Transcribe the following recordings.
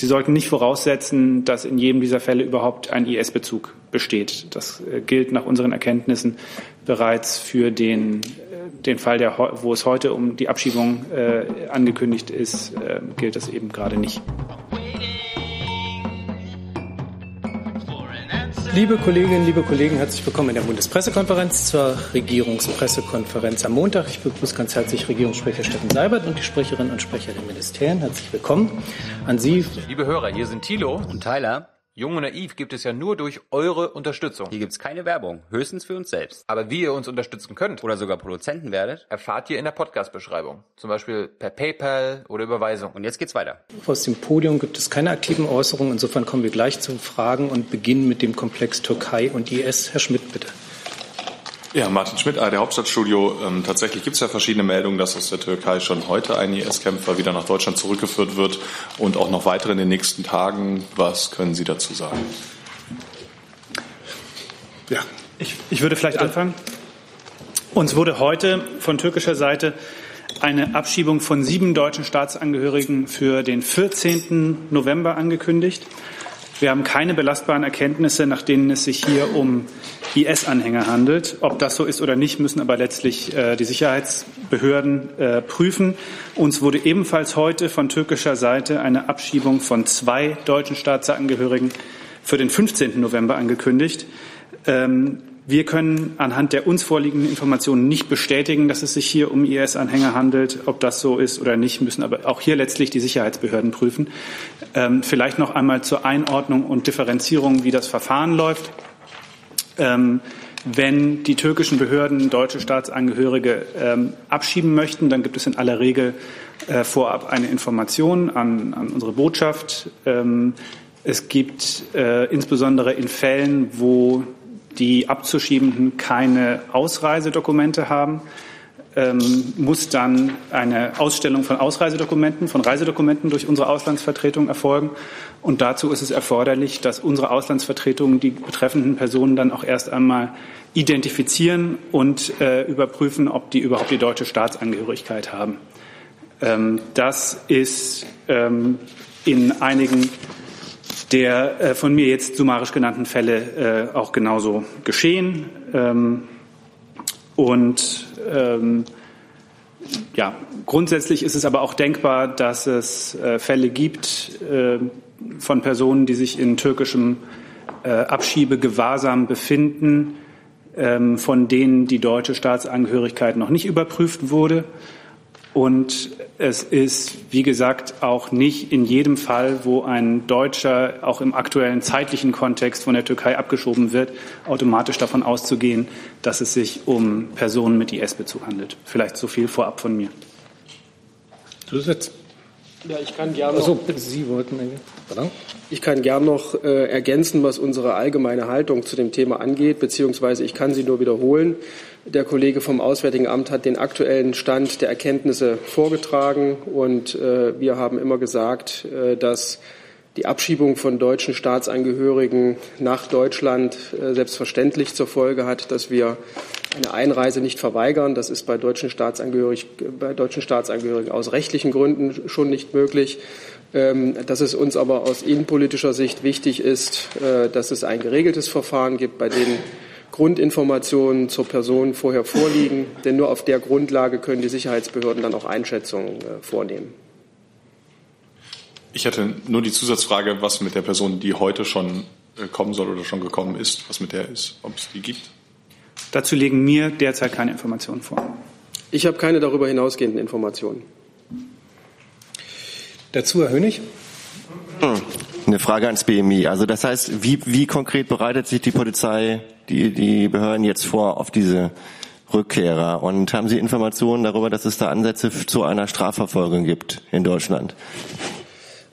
Sie sollten nicht voraussetzen, dass in jedem dieser Fälle überhaupt ein IS-Bezug besteht. Das äh, gilt nach unseren Erkenntnissen bereits für den, äh, den Fall, der, wo es heute um die Abschiebung äh, angekündigt ist, äh, gilt das eben gerade nicht. Liebe Kolleginnen, liebe Kollegen, herzlich willkommen in der Bundespressekonferenz zur Regierungspressekonferenz am Montag. Ich begrüße ganz herzlich Regierungssprecher Steffen Seibert und die Sprecherinnen und Sprecher der Ministerien. Herzlich willkommen an Sie. Liebe Hörer, hier sind Thilo und Tyler. Jung und Naiv gibt es ja nur durch eure Unterstützung. Hier gibt es keine Werbung, höchstens für uns selbst. Aber wie ihr uns unterstützen könnt oder sogar Produzenten werdet, erfahrt ihr in der Podcast-Beschreibung. Zum Beispiel per PayPal oder Überweisung. Und jetzt geht's weiter. Aus dem Podium gibt es keine aktiven Äußerungen. Insofern kommen wir gleich zu Fragen und beginnen mit dem Komplex Türkei und IS. Herr Schmidt, bitte. Ja, Martin Schmidt, der Hauptstadtstudio. Ähm, tatsächlich gibt es ja verschiedene Meldungen, dass aus der Türkei schon heute ein IS-Kämpfer wieder nach Deutschland zurückgeführt wird und auch noch weitere in den nächsten Tagen. Was können Sie dazu sagen? Ja, ich, ich würde vielleicht anfangen. Uns wurde heute von türkischer Seite eine Abschiebung von sieben deutschen Staatsangehörigen für den 14. November angekündigt. Wir haben keine belastbaren Erkenntnisse, nach denen es sich hier um IS-Anhänger handelt. Ob das so ist oder nicht, müssen aber letztlich äh, die Sicherheitsbehörden äh, prüfen. Uns wurde ebenfalls heute von türkischer Seite eine Abschiebung von zwei deutschen Staatsangehörigen für den 15. November angekündigt. Ähm, wir können anhand der uns vorliegenden Informationen nicht bestätigen, dass es sich hier um IS-Anhänger handelt. Ob das so ist oder nicht, müssen aber auch hier letztlich die Sicherheitsbehörden prüfen. Ähm, vielleicht noch einmal zur Einordnung und Differenzierung, wie das Verfahren läuft. Ähm, wenn die türkischen Behörden deutsche Staatsangehörige ähm, abschieben möchten, dann gibt es in aller Regel äh, vorab eine Information an, an unsere Botschaft. Ähm, es gibt äh, insbesondere in Fällen, wo die Abzuschiebenden keine Ausreisedokumente haben, ähm, muss dann eine Ausstellung von Ausreisedokumenten, von Reisedokumenten durch unsere Auslandsvertretung erfolgen. Und dazu ist es erforderlich, dass unsere Auslandsvertretungen die betreffenden Personen dann auch erst einmal identifizieren und äh, überprüfen, ob die überhaupt die deutsche Staatsangehörigkeit haben. Ähm, das ist ähm, in einigen der äh, von mir jetzt summarisch genannten Fälle äh, auch genauso geschehen. Ähm, und ähm, ja, grundsätzlich ist es aber auch denkbar, dass es äh, Fälle gibt äh, von Personen, die sich in türkischem äh, Abschiebegewahrsam befinden, ähm, von denen die deutsche Staatsangehörigkeit noch nicht überprüft wurde. Und es ist, wie gesagt, auch nicht in jedem Fall, wo ein Deutscher auch im aktuellen zeitlichen Kontext von der Türkei abgeschoben wird, automatisch davon auszugehen, dass es sich um Personen mit IS-Bezug handelt. Vielleicht so viel vorab von mir. Zusatz. Ja, ich kann gerne noch, also, Sie wollten, ich kann gern noch äh, ergänzen, was unsere allgemeine Haltung zu dem Thema angeht, beziehungsweise ich kann sie nur wiederholen. Der Kollege vom Auswärtigen Amt hat den aktuellen Stand der Erkenntnisse vorgetragen und äh, wir haben immer gesagt, äh, dass die Abschiebung von deutschen Staatsangehörigen nach Deutschland äh, selbstverständlich zur Folge hat, dass wir eine Einreise nicht verweigern. Das ist bei deutschen, Staatsangehörig, bei deutschen Staatsangehörigen aus rechtlichen Gründen schon nicht möglich. Ähm, dass es uns aber aus innenpolitischer Sicht wichtig ist, äh, dass es ein geregeltes Verfahren gibt, bei dem Grundinformationen zur Person vorher vorliegen, denn nur auf der Grundlage können die Sicherheitsbehörden dann auch Einschätzungen äh, vornehmen. Ich hätte nur die Zusatzfrage, was mit der Person, die heute schon äh, kommen soll oder schon gekommen ist, was mit der ist, ob es die gibt. Dazu legen mir derzeit keine Informationen vor. Ich habe keine darüber hinausgehenden Informationen. Dazu Herr Hönig. Eine Frage ans BMI. Also das heißt, wie, wie konkret bereitet sich die Polizei, die, die Behörden jetzt vor auf diese Rückkehrer? Und haben Sie Informationen darüber, dass es da Ansätze zu einer Strafverfolgung gibt in Deutschland?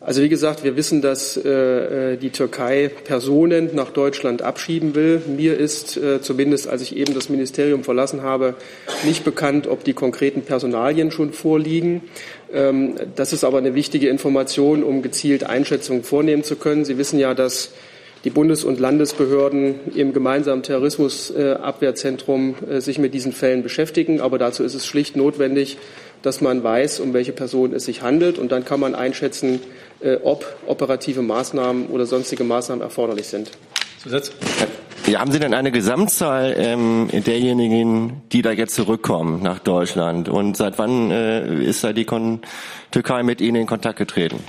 Also wie gesagt, wir wissen, dass äh, die Türkei Personen nach Deutschland abschieben will. Mir ist äh, zumindest, als ich eben das Ministerium verlassen habe, nicht bekannt, ob die konkreten Personalien schon vorliegen. Ähm, das ist aber eine wichtige Information, um gezielt Einschätzungen vornehmen zu können. Sie wissen ja, dass die Bundes- und Landesbehörden im gemeinsamen Terrorismusabwehrzentrum äh, sich mit diesen Fällen beschäftigen. Aber dazu ist es schlicht notwendig, dass man weiß, um welche Person es sich handelt. Und dann kann man einschätzen, äh, ob operative Maßnahmen oder sonstige Maßnahmen erforderlich sind. Zusatz? Ja, haben Sie denn eine Gesamtzahl ähm, derjenigen, die da jetzt zurückkommen nach Deutschland? Und seit wann äh, ist da die Kon Türkei mit Ihnen in Kontakt getreten?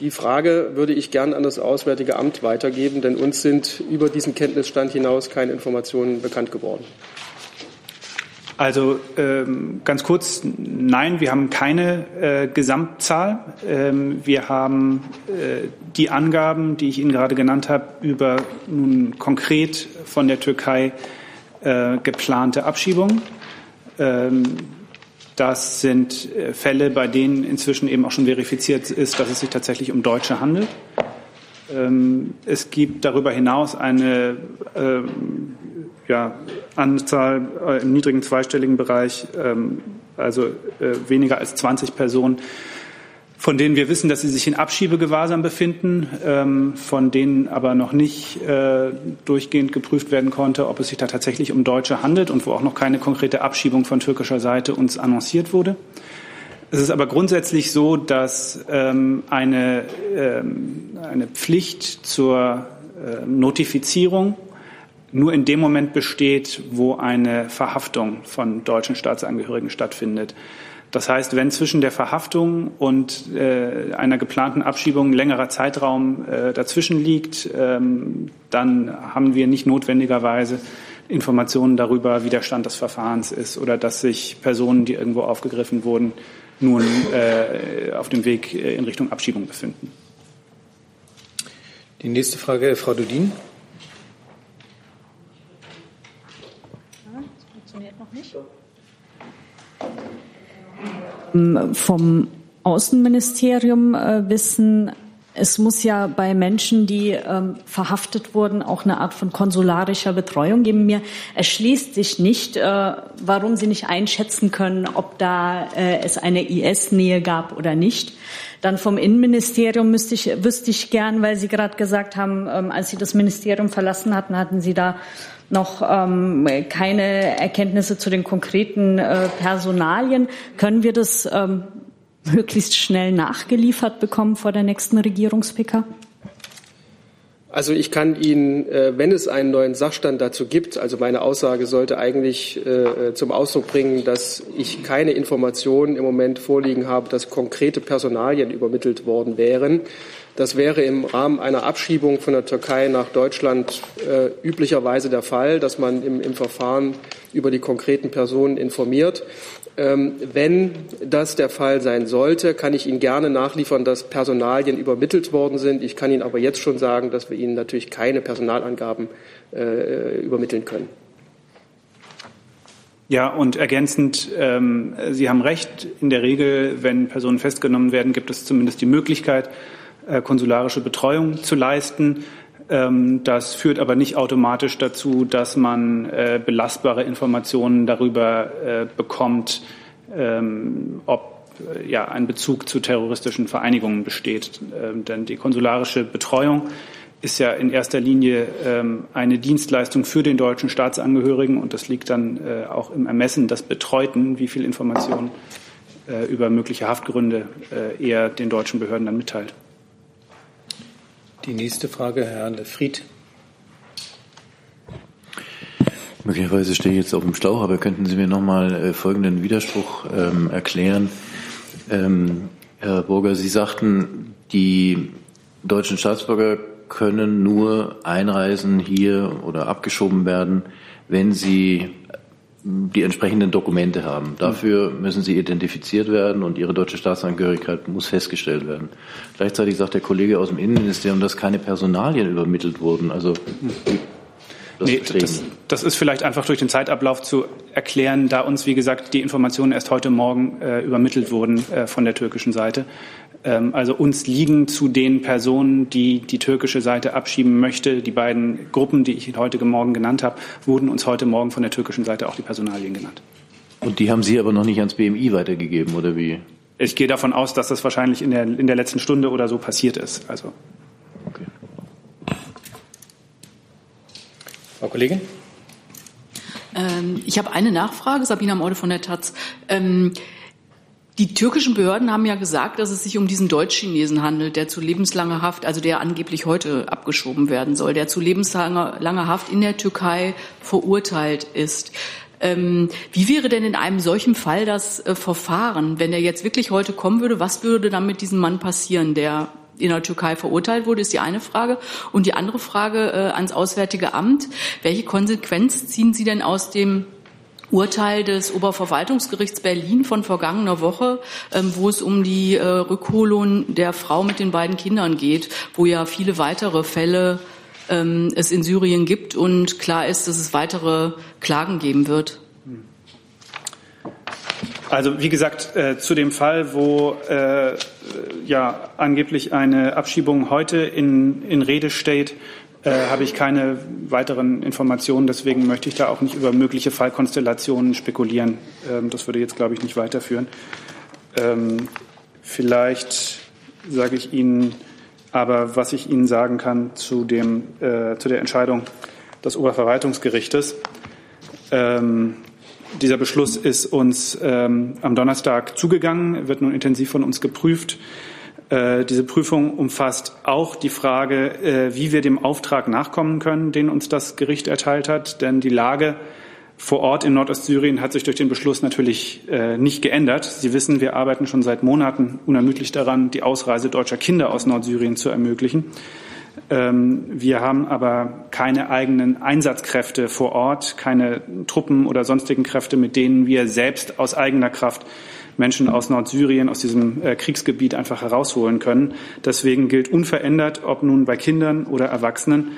Die Frage würde ich gern an das Auswärtige Amt weitergeben, denn uns sind über diesen Kenntnisstand hinaus keine Informationen bekannt geworden. Also ähm, ganz kurz, nein, wir haben keine äh, Gesamtzahl. Ähm, wir haben äh, die Angaben, die ich Ihnen gerade genannt habe, über nun konkret von der Türkei äh, geplante Abschiebungen. Ähm, das sind äh, Fälle, bei denen inzwischen eben auch schon verifiziert ist, dass es sich tatsächlich um Deutsche handelt. Ähm, es gibt darüber hinaus eine ähm, ja, Anzahl äh, im niedrigen zweistelligen Bereich, ähm, also äh, weniger als 20 Personen, von denen wir wissen, dass sie sich in Abschiebegewahrsam befinden, ähm, von denen aber noch nicht äh, durchgehend geprüft werden konnte, ob es sich da tatsächlich um Deutsche handelt und wo auch noch keine konkrete Abschiebung von türkischer Seite uns annonciert wurde. Es ist aber grundsätzlich so, dass ähm, eine, eine Pflicht zur Notifizierung nur in dem Moment besteht, wo eine Verhaftung von deutschen Staatsangehörigen stattfindet. Das heißt, wenn zwischen der Verhaftung und äh, einer geplanten Abschiebung ein längerer Zeitraum äh, dazwischen liegt, ähm, dann haben wir nicht notwendigerweise Informationen darüber, wie der Stand des Verfahrens ist oder dass sich Personen, die irgendwo aufgegriffen wurden, nun äh, auf dem Weg äh, in Richtung Abschiebung befinden. Die nächste Frage, Frau Dudin. Vom Außenministerium äh, wissen, es muss ja bei Menschen, die ähm, verhaftet wurden, auch eine Art von konsularischer Betreuung geben. Mir erschließt sich nicht, äh, warum Sie nicht einschätzen können, ob da äh, es eine IS-Nähe gab oder nicht. Dann vom Innenministerium müsste ich, wüsste ich gern, weil Sie gerade gesagt haben, ähm, als Sie das Ministerium verlassen hatten, hatten Sie da noch ähm, keine Erkenntnisse zu den konkreten äh, Personalien. Können wir das ähm, möglichst schnell nachgeliefert bekommen vor der nächsten Regierungs-PK? Also ich kann Ihnen, äh, wenn es einen neuen Sachstand dazu gibt, also meine Aussage sollte eigentlich äh, zum Ausdruck bringen, dass ich keine Informationen im Moment vorliegen habe, dass konkrete Personalien übermittelt worden wären. Das wäre im Rahmen einer Abschiebung von der Türkei nach Deutschland äh, üblicherweise der Fall, dass man im, im, Verfahren über die konkreten Personen informiert. Ähm, wenn das der Fall sein sollte, kann ich Ihnen gerne nachliefern, dass Personalien übermittelt worden sind. Ich kann Ihnen aber jetzt schon sagen, dass wir Ihnen natürlich keine Personalangaben äh, übermitteln können. Ja, und ergänzend, ähm, Sie haben recht. In der Regel, wenn Personen festgenommen werden, gibt es zumindest die Möglichkeit, konsularische Betreuung zu leisten. Ähm, das führt aber nicht automatisch dazu, dass man äh, belastbare Informationen darüber äh, bekommt, ähm, ob ja, ein Bezug zu terroristischen Vereinigungen besteht. Ähm, denn die konsularische Betreuung ist ja in erster Linie eine Dienstleistung für den deutschen Staatsangehörigen und das liegt dann auch im Ermessen des Betreuten, wie viel Informationen über mögliche Haftgründe er den deutschen Behörden dann mitteilt. Die nächste Frage, Herr Le Fried. Möglicherweise stehe ich jetzt auf dem Schlauch, aber könnten Sie mir noch mal äh, folgenden Widerspruch ähm, erklären? Ähm, Herr Burger, Sie sagten, die deutschen Staatsbürger können nur einreisen hier oder abgeschoben werden, wenn sie die entsprechenden Dokumente haben. Dafür müssen sie identifiziert werden und ihre deutsche Staatsangehörigkeit muss festgestellt werden. Gleichzeitig sagt der Kollege aus dem Innenministerium, dass keine Personalien übermittelt wurden. Also das, nee, das, das, ist vielleicht einfach durch den Zeitablauf zu erklären, da uns, wie gesagt, die Informationen erst heute Morgen äh, übermittelt wurden äh, von der türkischen Seite. Ähm, also uns liegen zu den Personen, die die türkische Seite abschieben möchte, die beiden Gruppen, die ich heute Morgen genannt habe, wurden uns heute Morgen von der türkischen Seite auch die Personalien genannt. Und die haben Sie aber noch nicht ans BMI weitergegeben, oder wie? Ich gehe davon aus, dass das wahrscheinlich in der, in der letzten Stunde oder so passiert ist. Also. Frau Kollegin? Ähm, ich habe eine Nachfrage, Sabina Maude von der Taz. Ähm, Die türkischen Behörden haben ja gesagt, dass es sich um diesen Deutsch-Chinesen handelt, der zu lebenslanger Haft, also der angeblich heute abgeschoben werden soll, der zu lebenslanger Haft in der Türkei verurteilt ist. Ähm, wie wäre denn in einem solchen Fall das äh, Verfahren, wenn er jetzt wirklich heute kommen würde? Was würde dann mit diesem Mann passieren, der in der Türkei verurteilt wurde, ist die eine Frage. Und die andere Frage äh, ans Auswärtige Amt. Welche Konsequenz ziehen Sie denn aus dem Urteil des Oberverwaltungsgerichts Berlin von vergangener Woche, ähm, wo es um die äh, Rückholung der Frau mit den beiden Kindern geht, wo ja viele weitere Fälle ähm, es in Syrien gibt und klar ist, dass es weitere Klagen geben wird. Also wie gesagt, äh, zu dem Fall, wo äh, ja angeblich eine Abschiebung heute in, in Rede steht, äh, habe ich keine weiteren Informationen. Deswegen möchte ich da auch nicht über mögliche Fallkonstellationen spekulieren. Ähm, das würde jetzt, glaube ich, nicht weiterführen. Ähm, vielleicht sage ich Ihnen aber, was ich Ihnen sagen kann zu, dem, äh, zu der Entscheidung des Oberverwaltungsgerichtes. Ähm, dieser Beschluss ist uns ähm, am Donnerstag zugegangen, wird nun intensiv von uns geprüft. Äh, diese Prüfung umfasst auch die Frage, äh, wie wir dem Auftrag nachkommen können, den uns das Gericht erteilt hat. Denn die Lage vor Ort in Nordostsyrien hat sich durch den Beschluss natürlich äh, nicht geändert. Sie wissen, wir arbeiten schon seit Monaten unermüdlich daran, die Ausreise deutscher Kinder aus Nordsyrien zu ermöglichen. Ähm, wir haben aber keine eigenen Einsatzkräfte vor Ort, keine Truppen oder sonstigen Kräfte, mit denen wir selbst aus eigener Kraft Menschen aus Nordsyrien, aus diesem äh, Kriegsgebiet einfach herausholen können. Deswegen gilt unverändert, ob nun bei Kindern oder Erwachsenen,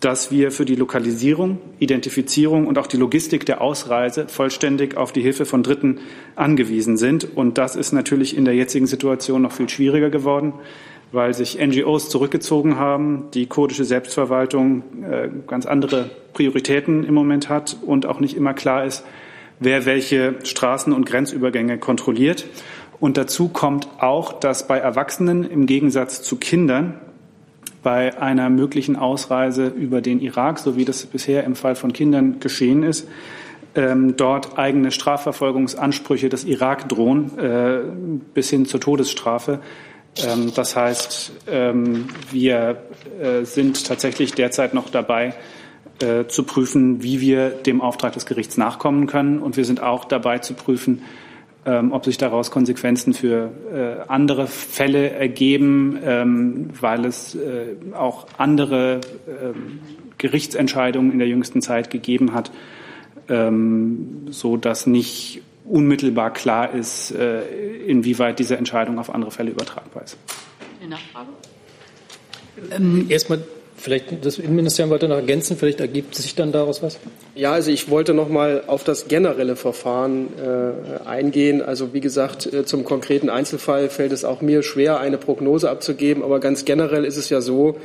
dass wir für die Lokalisierung, Identifizierung und auch die Logistik der Ausreise vollständig auf die Hilfe von Dritten angewiesen sind. Und das ist natürlich in der jetzigen Situation noch viel schwieriger geworden, weil sich NGOs zurückgezogen haben, die kurdische Selbstverwaltung äh, ganz andere Prioritäten im Moment hat und auch nicht immer klar ist, wer welche Straßen und Grenzübergänge kontrolliert. Und dazu kommt auch, dass bei Erwachsenen im Gegensatz zu Kindern bei einer möglichen Ausreise über den Irak, so wie das bisher im Fall von Kindern geschehen ist, ähm, dort eigene Strafverfolgungsansprüche des Irak drohen, äh, bis hin zur Todesstrafe. Ähm, das heißt, ähm, wir äh, sind tatsächlich derzeit noch dabei, äh, zu prüfen, wie wir dem Auftrag des Gerichts nachkommen können. Und wir sind auch dabei zu prüfen, ähm, ob sich daraus Konsequenzen für äh, andere Fälle ergeben, weil es auch andere Gerichtsentscheidungen in der jüngsten Zeit gegeben hat, so dass nicht unmittelbar klar ist, äh, inwieweit diese Entscheidung auf andere Fälle übertragbar ist. Eine Nachfrage? Ähm, Erstmal Vielleicht das Innenministerium wollte noch ergänzen, vielleicht ergibt sich dann daraus was? Ja, also ich wollte noch mal auf das generelle Verfahren äh, eingehen. Also wie gesagt, äh, zum konkreten Einzelfall fällt es auch mir schwer, eine Prognose abzugeben. Aber ganz generell ist es ja so,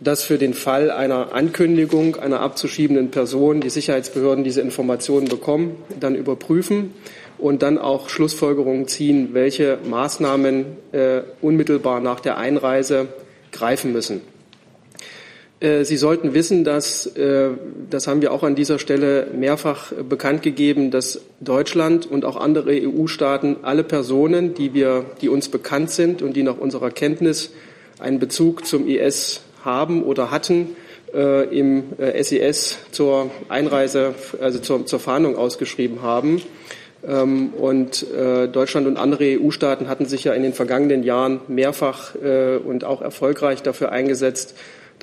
dass für den Fall einer Ankündigung einer abzuschiebenden Person die Sicherheitsbehörden diese Informationen bekommen, dann überprüfen und dann auch Schlussfolgerungen ziehen, welche Maßnahmen äh, unmittelbar nach der Einreise greifen müssen. Äh, Sie sollten wissen, dass, äh, das haben wir auch an dieser Stelle mehrfach bekannt gegeben, dass Deutschland und auch andere EU-Staaten alle Personen, die, wir, die uns bekannt sind und die nach unserer Kenntnis einen Bezug zum IS haben oder hatten, äh, im SES zur Einreise, also zur, zur Fahndung ausgeschrieben haben. Ähm, und Deutschland und andere EU-Staaten hatten sich ja in den vergangenen Jahren mehrfach und auch erfolgreich dafür eingesetzt,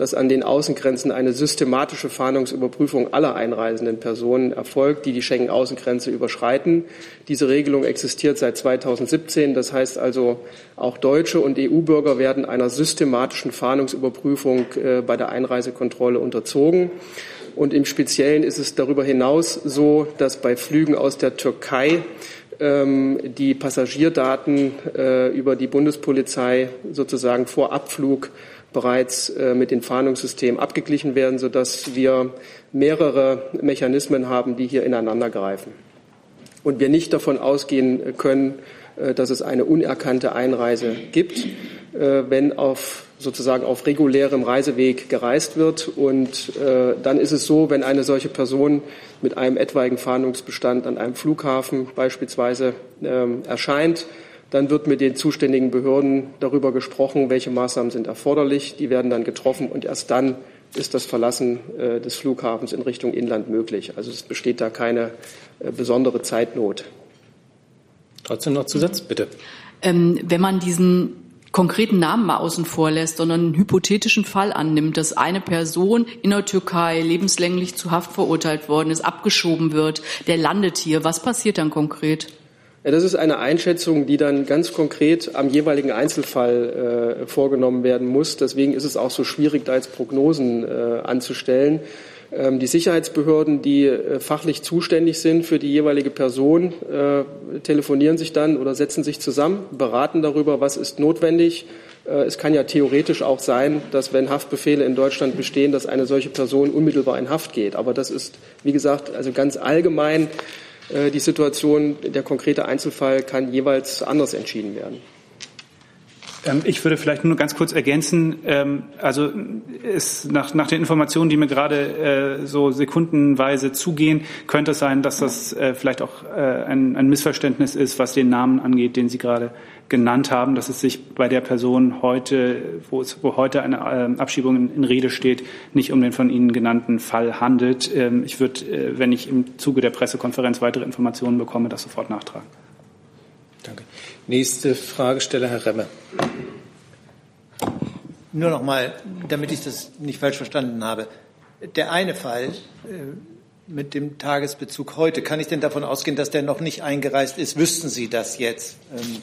dass an den Außengrenzen eine systematische Fahndungsüberprüfung aller einreisenden Personen erfolgt, die die Schengen-Außengrenze überschreiten. Diese Regelung existiert seit 2017. Das heißt also, auch Deutsche und EU-Bürger werden einer systematischen Fahndungsüberprüfung äh, bei der Einreisekontrolle unterzogen. Und im Speziellen ist es darüber hinaus so, dass bei Flügen aus der Türkei ähm, die Passagierdaten äh, über die Bundespolizei sozusagen vor Abflug bereits äh, mit den Fahndungssystemen abgeglichen werden, sodass wir mehrere Mechanismen haben, die hier ineinander greifen. Und wir nicht davon ausgehen können, äh, dass es eine unerkannte Einreise gibt, äh, wenn auf sozusagen auf regulärem Reiseweg gereist wird. Und dann ist es so, wenn eine solche Person mit einem etwaigen Fahndungsbestand an einem Flughafen beispielsweise ähm, erscheint, Dann wird mit den zuständigen Behörden darüber gesprochen, welche Maßnahmen sind erforderlich. Die werden dann getroffen und erst dann ist das Verlassen äh, des Flughafens in Richtung Inland möglich. Also es besteht da keine äh, besondere Zeitnot. Trotzdem noch Zusatz, bitte. Ähm, wenn man diesen konkreten Namen mal außen vor lässt, sondern einen hypothetischen Fall annimmt, dass eine Person in der Türkei lebenslänglich zu Haft verurteilt worden ist, abgeschoben wird, der landet hier. Was passiert dann konkret? Ja, das ist eine Einschätzung, die dann ganz konkret am jeweiligen Einzelfall äh, vorgenommen werden muss. Deswegen ist es auch so schwierig, da jetzt Prognosen äh, anzustellen. Ähm, die Sicherheitsbehörden, die äh, fachlich zuständig sind für die jeweilige Person, äh, telefonieren sich dann oder setzen sich zusammen, beraten darüber, was ist notwendig. Äh, es kann ja theoretisch auch sein, dass wenn Haftbefehle in Deutschland bestehen, dass eine solche Person unmittelbar in Haft geht. Aber das ist, wie gesagt, also ganz allgemein die Situation, der konkrete Einzelfall kann jeweils anders entschieden werden. Ähm, ich würde vielleicht nur ganz kurz ergänzen, ähm, also es, nach, nach den Informationen, die mir gerade äh, so sekundenweise zugehen, könnte es sein, dass das äh, vielleicht auch ein, ein Missverständnis ist, was den Namen angeht, den Sie gerade genannt haben, dass es sich bei der Person heute, wo, es, wo heute eine ähm, Abschiebung in, in, Rede steht, nicht um den von Ihnen genannten Fall handelt. Ähm, ich würde, äh, wenn ich im Zuge der Pressekonferenz weitere Informationen bekomme, das sofort nachtragen. Danke. Nächste Fragesteller, Herr Remme. Nur noch mal, damit ich das nicht falsch verstanden habe. Der eine Fall, äh, mit dem Tagesbezug heute. Kann ich denn davon ausgehen, dass der noch nicht eingereist ist? Wüssten Sie das jetzt, ähm,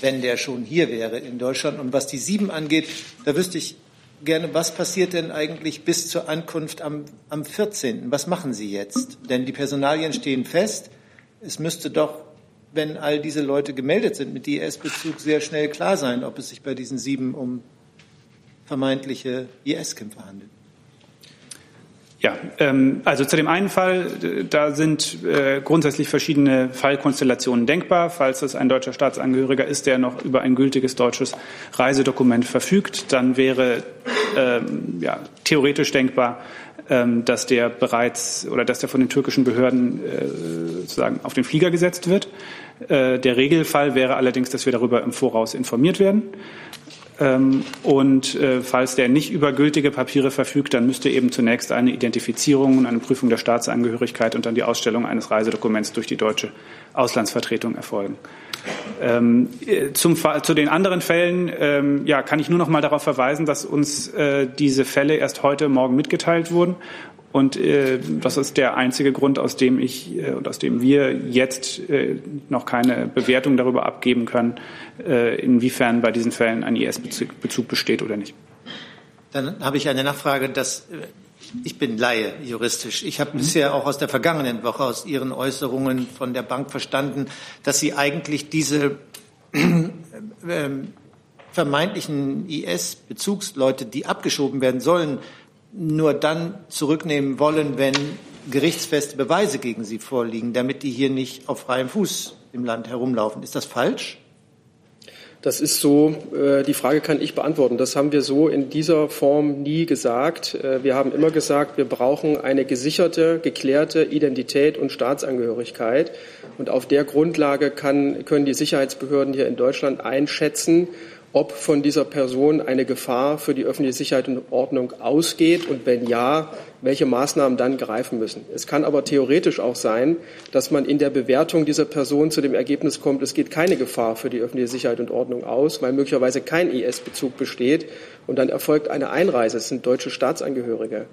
wenn der schon hier wäre in Deutschland? Und was die sieben angeht, da wüsste ich gerne, was passiert denn eigentlich bis zur Ankunft am, am 14.? Was machen Sie jetzt? Denn die Personalien stehen fest. Es müsste doch, wenn all diese Leute gemeldet sind mit IS-Bezug, sehr schnell klar sein, ob es sich bei diesen sieben um vermeintliche IS-Kämpfer handelt. Ja, ähm, also zu dem einen Fall, da sind äh, grundsätzlich verschiedene Fallkonstellationen denkbar. Falls es ein deutscher Staatsangehöriger ist, der noch über ein gültiges deutsches Reisedokument verfügt, dann wäre ähm, ja, theoretisch denkbar, ähm, dass der bereits oder dass der von den türkischen Behörden äh, sozusagen auf den Flieger gesetzt wird. Äh, der Regelfall wäre allerdings, dass wir darüber im Voraus informiert werden. Ähm, und äh, falls der nicht über gültige Papiere verfügt, dann müsste eben zunächst eine Identifizierung und eine Prüfung der Staatsangehörigkeit und dann die Ausstellung eines Reisedokuments durch die deutsche Auslandsvertretung erfolgen. Ähm, äh, zum, zu den anderen Fällen ähm, ja, kann ich nur noch mal darauf verweisen, dass uns äh, diese Fälle erst heute Morgen mitgeteilt wurden und äh, das ist der einzige Grund, aus dem ich äh, und aus dem wir jetzt äh, noch keine Bewertung darüber abgeben können, äh, inwiefern bei diesen Fällen ein IS-Bezug besteht oder nicht. Dann habe ich eine Nachfrage, dass äh, ich bin Laie juristisch. Ich habe mhm. bisher auch aus der vergangenen Woche aus Ihren Äußerungen von der Bank verstanden, dass Sie eigentlich diese äh, vermeintlichen IS-Bezugsleute, die abgeschoben werden sollen, nur dann zurücknehmen wollen, wenn gerichtsfeste Beweise gegen sie vorliegen, damit die hier nicht auf freiem Fuß im Land herumlaufen. Ist das falsch? Das ist so, äh, die Frage kann ich beantworten. Das haben wir so in dieser Form nie gesagt. Äh, wir haben immer gesagt, wir brauchen eine gesicherte, geklärte Identität und Staatsangehörigkeit. Und auf der Grundlage kann, können die Sicherheitsbehörden hier in Deutschland einschätzen, ob von dieser Person eine Gefahr für die öffentliche Sicherheit und Ordnung ausgeht? Und wenn ja, welche Maßnahmen dann greifen müssen. Es kann aber theoretisch auch sein, dass man in der Bewertung dieser Person zu dem Ergebnis kommt, es geht keine Gefahr für die öffentliche Sicherheit und Ordnung aus, weil möglicherweise kein IS-Bezug besteht und dann erfolgt eine Einreise. Es sind deutsche Staatsangehörige.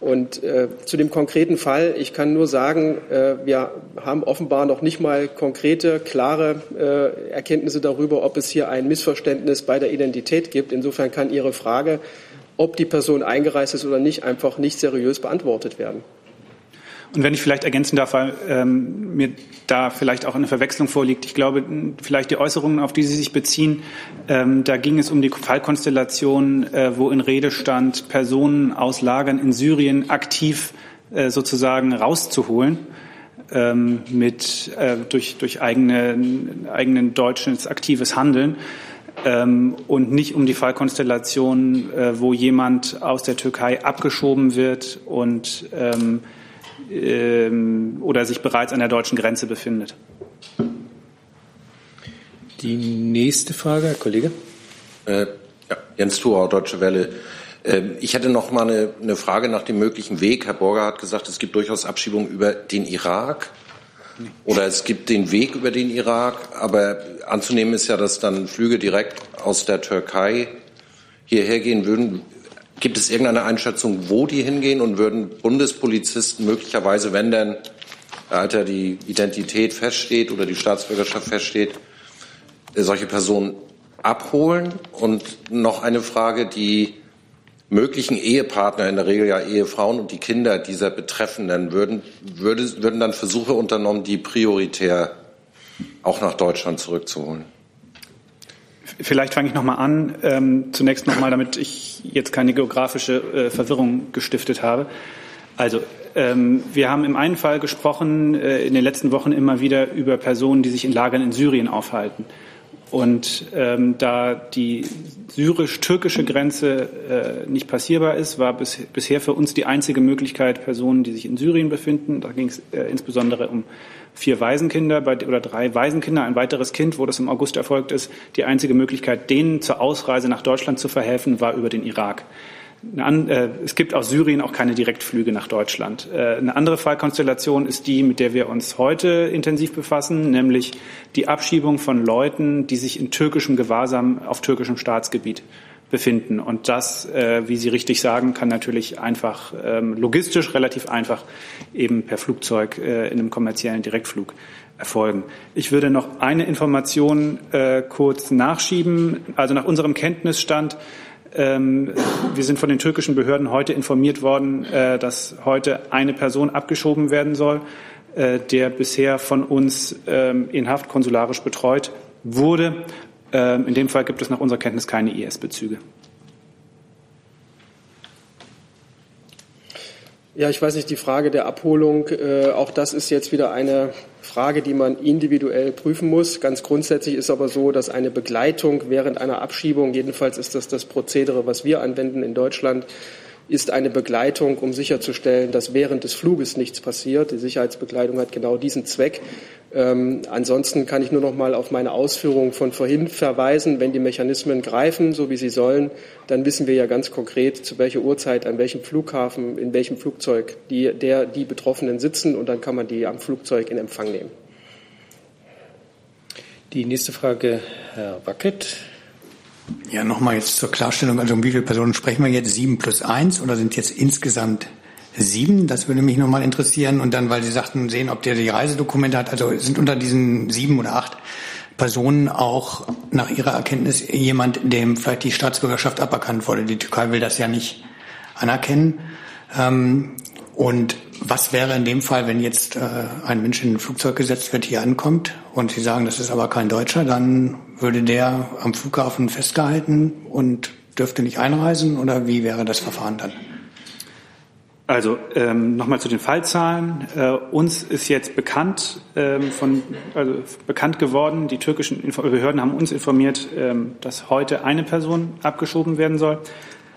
Und äh, zu dem konkreten Fall, ich kann nur sagen, äh, wir haben offenbar noch nicht mal konkrete, klare äh, Erkenntnisse darüber, ob es hier ein Missverständnis bei der Identität gibt. Insofern kann Ihre Frage, ob die Person eingereist ist oder nicht, einfach nicht seriös beantwortet werden. Und wenn ich vielleicht ergänzen darf, weil ähm, mir da vielleicht auch eine Verwechslung vorliegt. Ich glaube, vielleicht die Äußerungen, auf die Sie sich beziehen, ähm, da ging es um die Fallkonstellation, äh, wo in Rede stand, Personen aus Lagern in Syrien aktiv äh, sozusagen rauszuholen. Ähm, mit äh, durch durch eigene eigenen deutsches aktives Handeln ähm, und nicht um die Fallkonstellation, äh, wo jemand aus der Türkei abgeschoben wird und ähm, ähm, oder sich bereits an der deutschen Grenze befindet. Die nächste Frage, Herr Kollege. Äh, ja, Jens Thurau, Deutsche Welle. Äh, ich hätte noch mal eine, eine, Frage nach dem möglichen Weg. Herr Borger hat gesagt, es gibt durchaus Abschiebungen über den Irak oder es gibt den Weg über den Irak. Aber anzunehmen ist ja, dass dann Flüge direkt aus der Türkei hierher gehen würden. Gibt es irgendeine Einschätzung, wo die hingehen und würden Bundespolizisten möglicherweise, wenn denn Alter die Identität feststeht oder die Staatsbürgerschaft feststeht, solche Personen abholen? Und noch eine Frage, die möglichen Ehepartner, in der Regel ja Ehefrauen und die Kinder dieser Betreffenden, würden, würde, würden dann Versuche unternommen, die prioritär auch nach Deutschland zurückzuholen? Vielleicht fange ich noch mal an. Ähm, zunächst noch mal, damit ich jetzt keine geografische äh, Verwirrung gestiftet habe. Also ähm, wir haben im einen Fall gesprochen äh, in den letzten Wochen immer wieder über Personen, die sich in Lagern in Syrien aufhalten. Und ähm, da die syrisch-türkische Grenze äh, nicht passierbar ist, war bis, bisher für uns die einzige Möglichkeit, Personen, die sich in Syrien befinden, da ging es äh, insbesondere um vier Waisenkinder bei, oder drei Waisenkinder, ein weiteres Kind, wo das im August erfolgt ist, die einzige Möglichkeit, denen zur Ausreise nach Deutschland zu verhelfen, war über den Irak. Äh, es gibt aus Syrien auch keine Direktflüge nach Deutschland. Äh, eine andere Fallkonstellation ist die, mit der wir uns heute intensiv befassen, nämlich die Abschiebung von Leuten, die sich in türkischem Gewahrsam auf türkischem Staatsgebiet befinden. Und das, äh, wie Sie richtig sagen, kann natürlich einfach ähm, logistisch relativ einfach eben per Flugzeug in einem kommerziellen Direktflug erfolgen. Ich würde noch eine Information kurz nachschieben. Also nach unserem Kenntnisstand ähm, wir sind von den türkischen Behörden heute informiert worden, äh, dass heute eine Person abgeschoben werden soll, äh, der bisher von uns ähm, in Haft konsularisch betreut wurde. Ähm, in dem Fall gibt es nach unserer Kenntnis keine IS-Bezüge. Ja, ich weiß nicht, die Frage der Abholung, äh, auch das ist jetzt wieder eine Frage, die man individuell prüfen muss. Ganz grundsätzlich ist aber so, dass eine Begleitung während einer Abschiebung, jedenfalls ist das das Prozedere, was wir anwenden in Deutschland, ist eine Begleitung, um sicherzustellen, dass während des Fluges nichts passiert. Die Sicherheitsbegleitung hat genau diesen Zweck. Ähm, ansonsten kann ich nur noch mal auf meine Ausführungen von vorhin verweisen. Wenn die Mechanismen greifen, so wie sie sollen, dann wissen wir ja ganz konkret, zu welcher Uhrzeit, an welchem Flughafen, in welchem Flugzeug die, der, die Betroffenen sitzen und dann kann man die am Flugzeug in Empfang nehmen. Die nächste Frage, Herr Wackett. Ja, nochmal jetzt zur Klarstellung. Also um wie viele Personen sprechen wir jetzt? Sieben plus eins oder sind jetzt insgesamt sieben? Das würde mich nochmal interessieren. Und dann, weil Sie sagten, sehen, ob der die Reisedokumente hat. Also sind unter diesen sieben oder acht Personen auch nach Ihrer Erkenntnis jemand, dem vielleicht die Staatsbürgerschaft aberkannt wurde. Die Türkei will das ja nicht anerkennen. Ähm, und was wäre in dem Fall, wenn jetzt äh, ein Mensch in ein Flugzeug gesetzt wird, hier ankommt und Sie sagen, das ist aber kein Deutscher, dann würde der am Flughafen festgehalten und dürfte nicht einreisen oder wie wäre das Verfahren dann? Also ähm, nochmal zu den Fallzahlen. Äh, uns ist jetzt bekannt ähm, von also bekannt geworden. Die türkischen Info Behörden haben uns informiert, ähm, dass heute eine Person abgeschoben werden soll.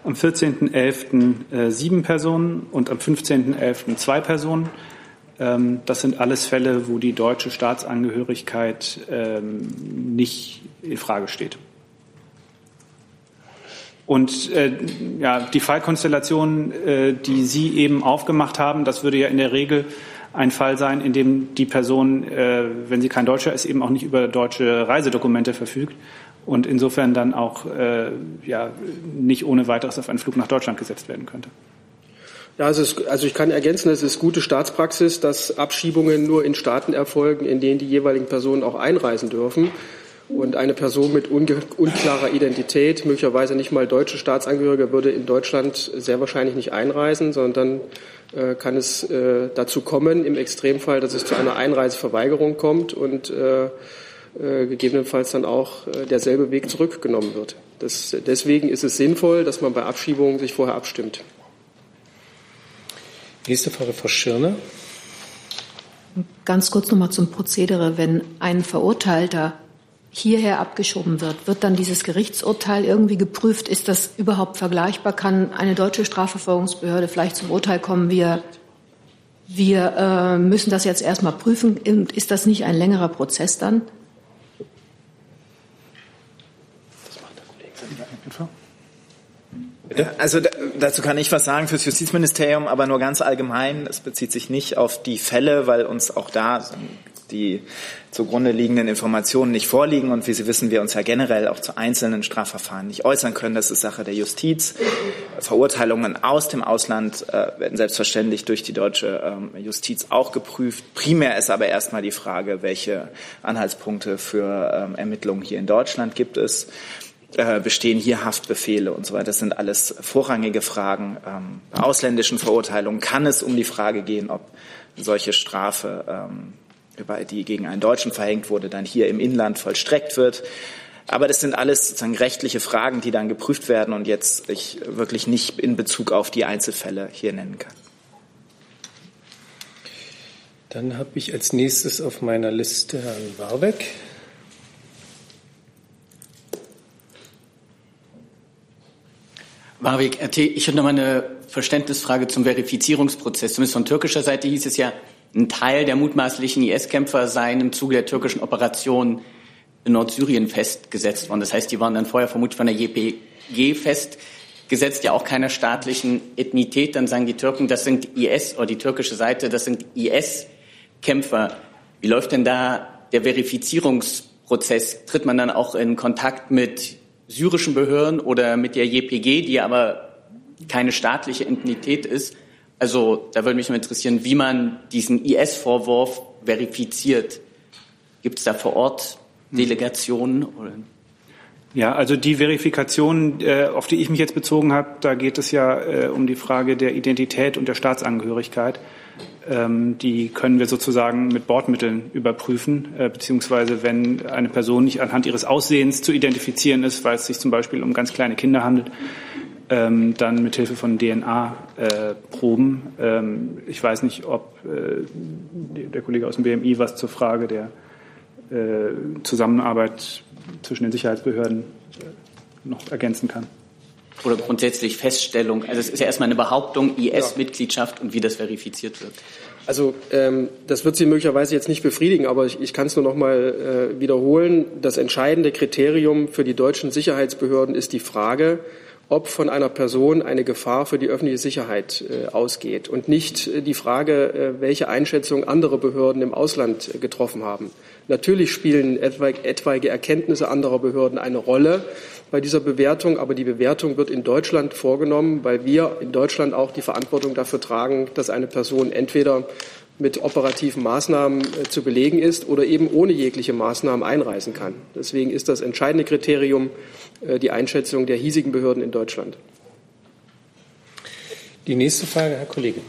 Am 14.11. Äh, sieben Personen und am 15.11. zwei Personen. Ähm, das sind alles Fälle, wo die deutsche Staatsangehörigkeit ähm, nicht in Frage steht. Und äh, ja, die Fallkonstellation, äh, die Sie eben aufgemacht haben, das würde ja in der Regel ein Fall sein, in dem die Person, äh, wenn sie kein Deutscher ist, eben auch nicht über deutsche Reisedokumente verfügt und insofern dann auch äh, ja, nicht ohne weiteres auf einen Flug nach Deutschland gesetzt werden könnte. Ja, also, es, also ich kann ergänzen, es ist gute Staatspraxis, dass Abschiebungen nur in Staaten erfolgen, in denen die jeweiligen Personen auch einreisen dürfen. Und eine Person mit unklarer Identität, möglicherweise nicht mal deutsche Staatsangehörige, würde in Deutschland sehr wahrscheinlich nicht einreisen, sondern dann äh, kann es äh, dazu kommen, im Extremfall, dass es zu einer Einreiseverweigerung kommt und äh, äh gegebenenfalls dann auch äh, derselbe Weg zurückgenommen wird. Das, deswegen ist es sinnvoll, dass man bei Abschiebungen sich vorher abstimmt. Nächste Frage, Frau Schirner. Ganz kurz nochmal zum Prozedere. Wenn ein Verurteilter hierher abgeschoben wird, wird dann dieses Gerichtsurteil irgendwie geprüft? Ist das überhaupt vergleichbar? Kann eine deutsche Strafverfolgungsbehörde vielleicht zum Urteil kommen, wir, wir äh, müssen das jetzt erstmal prüfen? Ist das nicht ein längerer Prozess dann? Äh, also dazu kann ich was sagen für das Justizministerium, aber nur ganz allgemein. Es bezieht sich nicht auf die Fälle, weil uns auch da die zugrunde liegenden Informationen nicht vorliegen und wie Sie wissen, wir uns ja generell auch zu einzelnen Strafverfahren nicht äußern können. Das ist Sache der Justiz. Verurteilungen aus dem Ausland äh, werden selbstverständlich durch die deutsche ähm, Justiz auch geprüft. Primär ist aber erstmal die Frage, welche Anhaltspunkte für ähm, Ermittlungen hier in Deutschland gibt es. Äh, bestehen hier Haftbefehle und so weiter. Das sind alles vorrangige Fragen. Ähm, bei ausländischen Verurteilungen kann es um die Frage gehen, ob solche Strafe, ähm, die gegen einen Deutschen verhängt wurde, dann hier im Inland vollstreckt wird. Aber das sind alles sozusagen rechtliche Fragen, die dann geprüft werden und jetzt ich wirklich nicht in Bezug auf die Einzelfälle hier nennen kann. Dann habe ich als nächstes auf meiner Liste Herrn Warbeck. Marwig, RT, ich habe noch mal eine Verständnisfrage zum Verifizierungsprozess. Zumindest von türkischer Seite hieß es ja, ein Teil der mutmaßlichen IS-Kämpfer seien im Zuge der türkischen Operation in Nordsyrien festgesetzt worden. Das heißt, die waren dann vorher vermutlich von der JPG festgesetzt, ja auch keiner staatlichen Ethnität. Dann sagen die Türken, das sind IS, oder die türkische Seite, das sind IS-Kämpfer. Wie läuft denn da der Verifizierungsprozess? Tritt man dann auch in Kontakt mit syrischen Behörden oder mit der JPG, die aber keine staatliche Entität ist. Also da würde mich mal interessieren, wie man diesen IS-Vorwurf verifiziert. Gibt es da vor Ort Delegationen? Oder? Ja, also die Verifikation, äh, auf die ich mich jetzt bezogen habe, da geht es ja äh, um die Frage der Identität und der Staatsangehörigkeit. Ähm, die können wir sozusagen mit Bordmitteln überprüfen, äh, beziehungsweise wenn eine Person nicht anhand ihres Aussehens zu identifizieren ist, weil es sich zum Beispiel um ganz kleine Kinder handelt, ähm, dann mit Hilfe von DNA-Proben. Äh, ähm, ich weiß nicht, ob äh, der Kollege aus dem BMI was zur Frage der Zusammenarbeit zwischen den Sicherheitsbehörden noch ergänzen kann oder grundsätzlich Feststellung? Also es ist ja erstmal eine Behauptung, IS-Mitgliedschaft und wie das verifiziert wird. Also ähm, das wird Sie möglicherweise jetzt nicht befriedigen, aber ich, ich kann es nur noch mal äh, wiederholen. Das entscheidende Kriterium für die deutschen Sicherheitsbehörden ist die Frage, ob von einer Person eine Gefahr für die öffentliche Sicherheit äh, ausgeht und nicht äh, die Frage, äh, welche Einschätzung andere Behörden im Ausland getroffen haben. Natürlich spielen etwaige Erkenntnisse anderer Behörden eine Rolle, bei dieser Bewertung. Aber die Bewertung wird in Deutschland vorgenommen, weil wir in Deutschland auch die Verantwortung dafür tragen, dass eine Person entweder mit operativen Maßnahmen äh, zu belegen ist oder eben ohne jegliche Maßnahmen einreisen kann. Deswegen ist das entscheidende Kriterium äh, die Einschätzung der hiesigen Behörden in Deutschland. Die nächste Frage, Herr Kollege.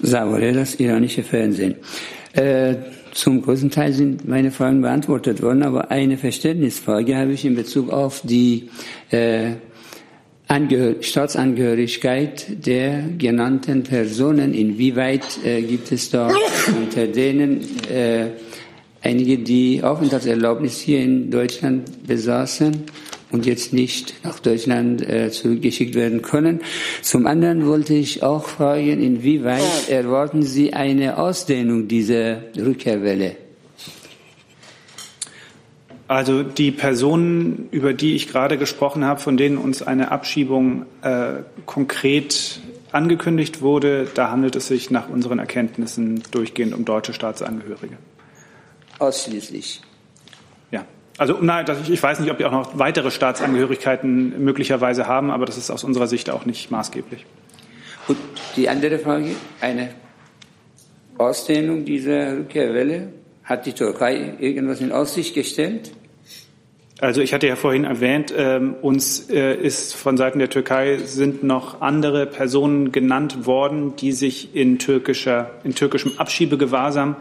Savore, das iranische Fernsehen. Äh, zum größten Teil sind meine Fragen beantwortet worden, aber eine Verständnisfrage habe ich in Bezug auf die äh, Angehör Staatsangehörigkeit der genannten Personen. Inwieweit äh, gibt es da unter denen äh, einige, die Aufenthaltserlaubnis hier in Deutschland besaßen und jetzt nicht nach Deutschland äh, zurückgeschickt werden können. Zum anderen wollte ich auch fragen, inwieweit erwarten Sie eine Ausdehnung dieser Rückkehrwelle? Also die Personen, über die ich gerade gesprochen habe, von denen uns eine Abschiebung äh, konkret angekündigt wurde, da handelt es sich nach unseren Erkenntnissen durchgehend um deutsche Staatsangehörige. Ausschließlich. Also nein, ich, ich weiß nicht, ob die auch noch weitere Staatsangehörigkeiten möglicherweise haben, aber das ist aus unserer Sicht auch nicht maßgeblich. Und die andere Frage, eine Ausdehnung dieser Rückkehrwelle, hat die Türkei irgendwas in Aussicht gestellt? Also ich hatte ja vorhin erwähnt, äh, uns äh, ist von Seiten der Türkei sind noch andere Personen genannt worden, die sich in türkischer in türkischem Abschiebegewahrsam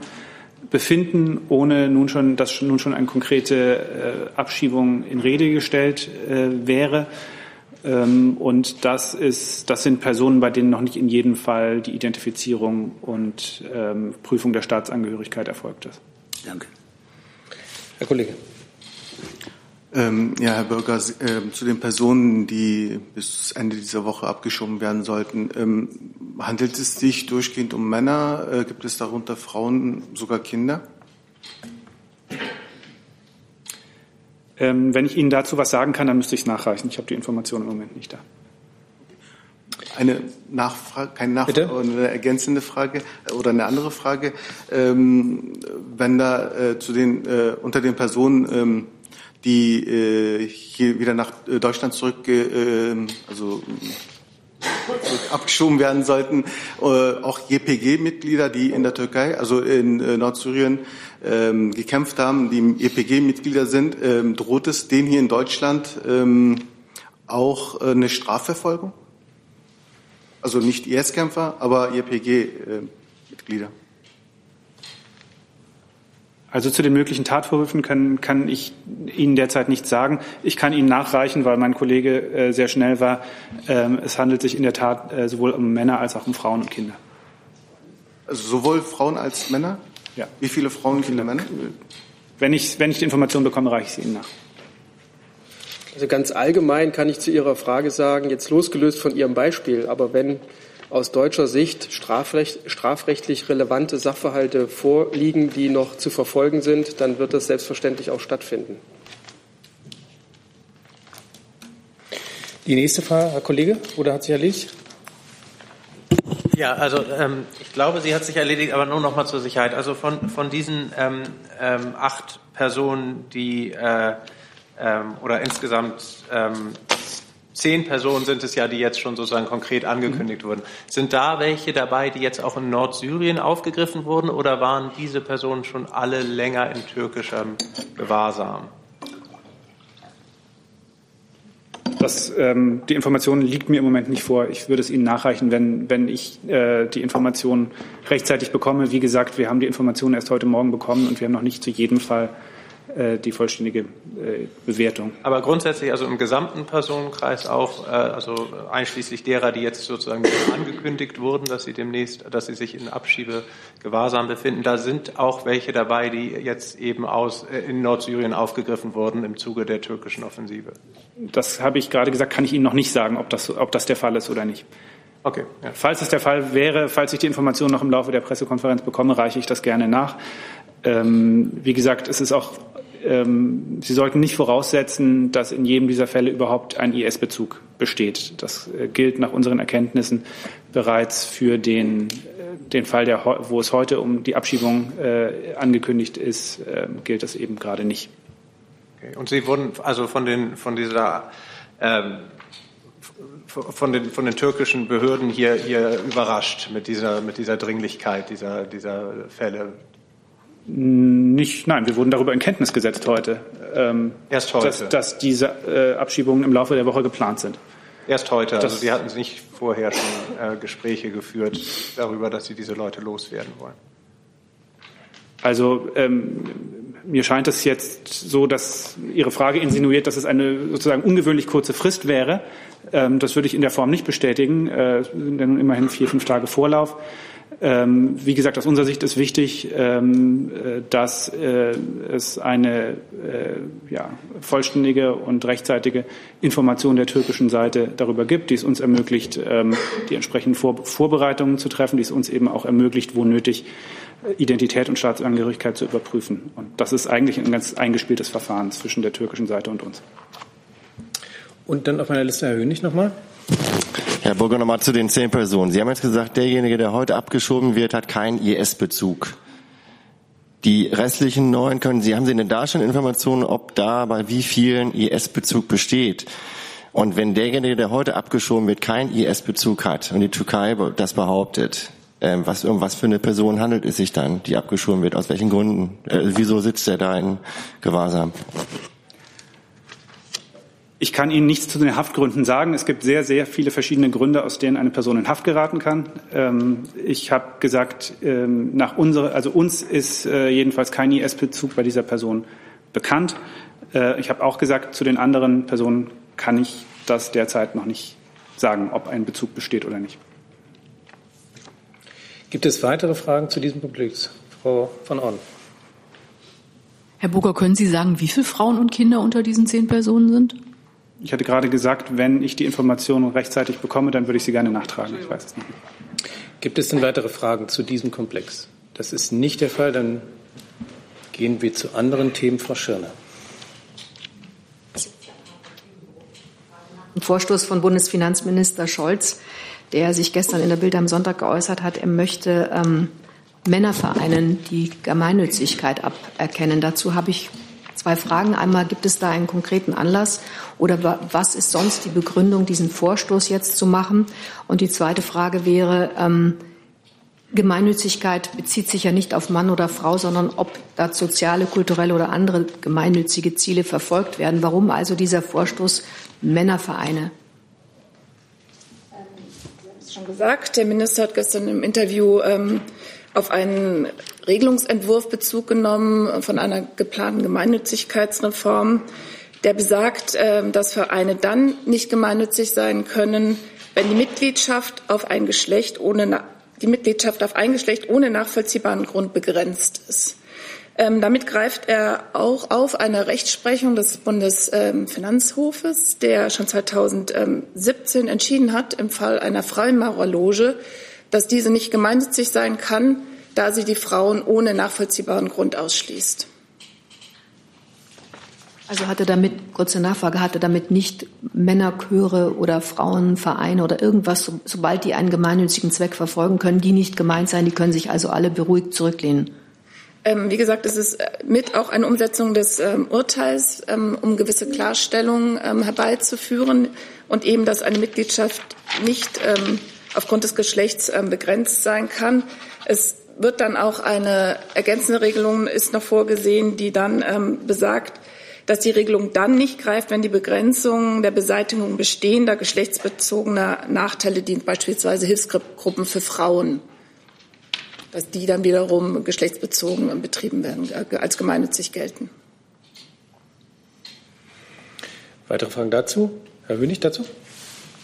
befinden, ohne nun schon, dass nun schon eine konkrete äh, Abschiebung in Rede gestellt äh, wäre. Ähm, und das ist, das sind Personen, bei denen noch nicht in jedem Fall die Identifizierung und ähm, Prüfung der Staatsangehörigkeit erfolgt ist. Danke. Herr Kollege. Ähm, ja, Herr Bürger, äh, zu den Personen, die bis Ende dieser Woche abgeschoben werden sollten. Ähm, handelt es sich durchgehend um Männer? Äh, gibt es darunter Frauen, sogar Kinder? Ähm, wenn ich Ihnen dazu was sagen kann, dann müsste ich es nachreichen. Ich habe die Information im Moment nicht da. Eine Nachfrage, keine Nachfrage, eine ergänzende Frage äh, oder eine andere Frage. Ähm, wenn da äh, zu den äh, unter den Personen, ähm, die äh, hier wieder nach äh, Deutschland zurück, äh, also abgeschoben werden sollten, äh, auch JPG-Mitglieder, die in der Türkei, also in äh, Nordsyrien ähm, gekämpft haben, die JPG-Mitglieder sind, ähm, droht es denen hier in Deutschland ähm, auch äh, eine Strafverfolgung? Also nicht IS-Kämpfer, aber JPG-Mitglieder. Also zu den möglichen Tatvorwürfen kann, kann ich Ihnen derzeit nichts sagen. Ich kann Ihnen nachreichen, weil mein Kollege äh, sehr schnell war. Ähm, es handelt sich in der Tat äh, sowohl um Männer als auch um Frauen und Kinder. Also sowohl Frauen als Männer? Ja. Wie viele Frauen, wie viele Männer? Wenn ich, wenn ich die Information bekomme, reiche ich sie Ihnen nach. Also ganz allgemein kann ich zu Ihrer Frage sagen, jetzt losgelöst von Ihrem Beispiel, aber wenn aus deutscher Sicht strafrecht, strafrechtlich relevante Sachverhalte vorliegen, die noch zu verfolgen sind, dann wird das selbstverständlich auch stattfinden. Die nächste Frage, Herr Kollege, oder hat sich erledigt? Ja, also ähm, ich glaube, sie hat sich erledigt, aber nur noch mal zur Sicherheit. Also von, von diesen ähm, ähm, acht Personen, die äh, ähm, oder insgesamt ähm, zehn Personen sind es ja, die jetzt schon sozusagen konkret angekündigt mhm. wurden. Sind da welche dabei, die jetzt auch in Nordsyrien aufgegriffen wurden oder waren diese Personen schon alle länger in türkischem Gewahrsam? Das, ähm, die Information liegt mir im Moment nicht vor. Ich würde es Ihnen nachreichen, wenn, wenn ich äh, die Information rechtzeitig bekomme. Wie gesagt, wir haben die Information erst heute Morgen bekommen und wir haben noch nicht zu jedem Fall die vollständige äh, Bewertung. Aber grundsätzlich, also im gesamten Personenkreis auch, äh, also einschließlich derer, die jetzt sozusagen angekündigt wurden, dass sie demnächst, dass sie sich in Abschiebegewahrsam befinden, da sind auch welche dabei, die jetzt eben aus in Nordsyrien aufgegriffen wurden im Zuge der türkischen Offensive. Das habe ich gerade gesagt, kann ich Ihnen noch nicht sagen, ob das, ob das der Fall ist oder nicht. Okay. Ja. Falls es der Fall wäre, falls ich die Information noch im Laufe der Pressekonferenz bekomme, reiche ich das gerne nach. Ähm, wie gesagt, es ist auch ähm, Sie sollten nicht voraussetzen, dass in jedem dieser Fälle überhaupt ein IS-Bezug besteht. Das äh, gilt nach unseren Erkenntnissen bereits für den, äh, den Fall, der, wo es heute um die Abschiebung äh, angekündigt ist, äh, gilt das eben gerade nicht. Okay. Und Sie wurden also von, den, von dieser ähm, von den, von den türkischen Behörden hier, hier überrascht mit dieser, mit dieser Dringlichkeit dieser, dieser Fälle. Nicht, nein, wir wurden darüber in Kenntnis gesetzt heute. Ähm, Erst heute. Dass, dass diese äh, Abschiebungen im Laufe der Woche geplant sind. Erst heute. Das, also Sie hatten nicht vorher schon äh, Gespräche geführt darüber, dass Sie diese Leute loswerden wollen. Also ähm, mir scheint es jetzt so, dass Ihre Frage insinuiert, dass es eine sozusagen ungewöhnlich kurze Frist wäre. Ähm, das würde ich in der Form nicht bestätigen. Äh, sind ja nun immerhin vier, fünf Tage Vorlauf. Ähm, wie gesagt, aus unserer Sicht ist wichtig, ähm, äh, dass äh, es eine äh, ja, vollständige und rechtzeitige Information der türkischen Seite darüber gibt, die es uns ermöglicht, ähm, die entsprechenden Vor Vorbereitungen zu treffen, die es uns eben auch ermöglicht, wo nötig, Identität und Staatsangehörigkeit zu überprüfen. Und das ist eigentlich ein ganz eingespieltes Verfahren zwischen der türkischen Seite und uns. Und dann auf meiner Liste Herr Hönig nochmal. Herr Burger, nochmal zu den zehn Personen. Sie haben jetzt gesagt, derjenige, der heute abgeschoben wird, hat keinen IS-Bezug. Die restlichen neun können Sie, haben Sie denn da schon Informationen, ob da bei wie vielen IS-Bezug besteht? Und wenn derjenige, der heute abgeschoben wird, keinen IS-Bezug hat und die Türkei das behauptet, ähm, was, um was für eine Person handelt es sich dann, die abgeschoben wird? Aus welchen Gründen? Äh, wieso sitzt er da in Gewahrsam? Ich kann Ihnen nichts zu den Haftgründen sagen. Es gibt sehr, sehr viele verschiedene Gründe, aus denen eine Person in Haft geraten kann. Ähm, ich habe gesagt, ähm, nach unserer, also uns ist äh, jedenfalls kein IS-Bezug bei dieser Person bekannt. Äh, ich habe auch gesagt, zu den anderen Personen kann ich das derzeit noch nicht sagen, ob ein Bezug besteht oder nicht. Gibt es weitere Fragen zu diesem Komplex? Frau von Orn. Herr Burger, können Sie sagen, wie viele Frauen und Kinder unter diesen zehn Personen sind? Ich hatte gerade gesagt, wenn ich die Informationen rechtzeitig bekomme, dann würde ich sie gerne nachtragen. Ich weiß es nicht. Gibt es denn weitere Fragen zu diesem Komplex? Das ist nicht der Fall. Dann gehen wir zu anderen Themen. Frau Schirner. ein Vorstoß von Bundesfinanzminister Scholz, der sich gestern in der Bild am Sonntag geäußert hat. Er möchte ähm, Männervereinen die Gemeinnützigkeit aberkennen. Dazu habe ich zwei Fragen. Einmal, gibt es da einen konkreten Anlass oder was ist sonst die Begründung, diesen Vorstoß jetzt zu machen? Und die zweite Frage wäre, ähm, Gemeinnützigkeit bezieht sich ja nicht auf Mann oder Frau, sondern ob da soziale, kulturelle oder andere gemeinnützige Ziele verfolgt werden. Warum also dieser Vorstoß Männervereine? Es schon gesagt. Der Minister hat gestern im Interview ähm, auf einen Regelungsentwurf Bezug genommen von einer geplanten Gemeinnützigkeitsreform, der besagt, ähm, dass Vereine dann nicht gemeinnützig sein können, wenn die Mitgliedschaft auf ein Geschlecht ohne die Mitgliedschaft auf ein Geschlecht ohne nachvollziehbaren Grund begrenzt ist. Ähm, damit greift er auch auf eine Rechtsprechung des Bundesfinanzhofes, der schon 2017 entschieden hat, im Fall einer Freimaurerloge, dass diese nicht gemeinnützig sein kann, da sie die Frauen ohne nachvollziehbaren Grund ausschließt. Also hatte damit, kurze Nachfrage, hatte damit nicht Männerchöre oder Frauenvereine oder irgendwas, so, sobald die einen gemeinnützigen Zweck verfolgen, können die nicht gemeint sein, die können sich also alle beruhigt zurücklehnen. Ähm, wie gesagt, es ist mit auch eine Umsetzung des ähm, Urteils, ähm, um gewisse Klarstellungen ähm, herbeizuführen und eben, dass eine Mitgliedschaft nicht ähm, aufgrund des Geschlechts ähm, begrenzt sein kann. Es wird dann auch eine ergänzende Regelung ist noch vorgesehen, die dann besagt, dass die Regelung dann nicht greift, wenn die Begrenzung der Beseitigung bestehender geschlechtsbezogener Nachteile dient, beispielsweise Hilfsgruppen für Frauen, dass die dann wiederum geschlechtsbezogen betrieben werden, äh, als gemeinnützig gelten. Weitere Fragen dazu? Herr Wünig dazu?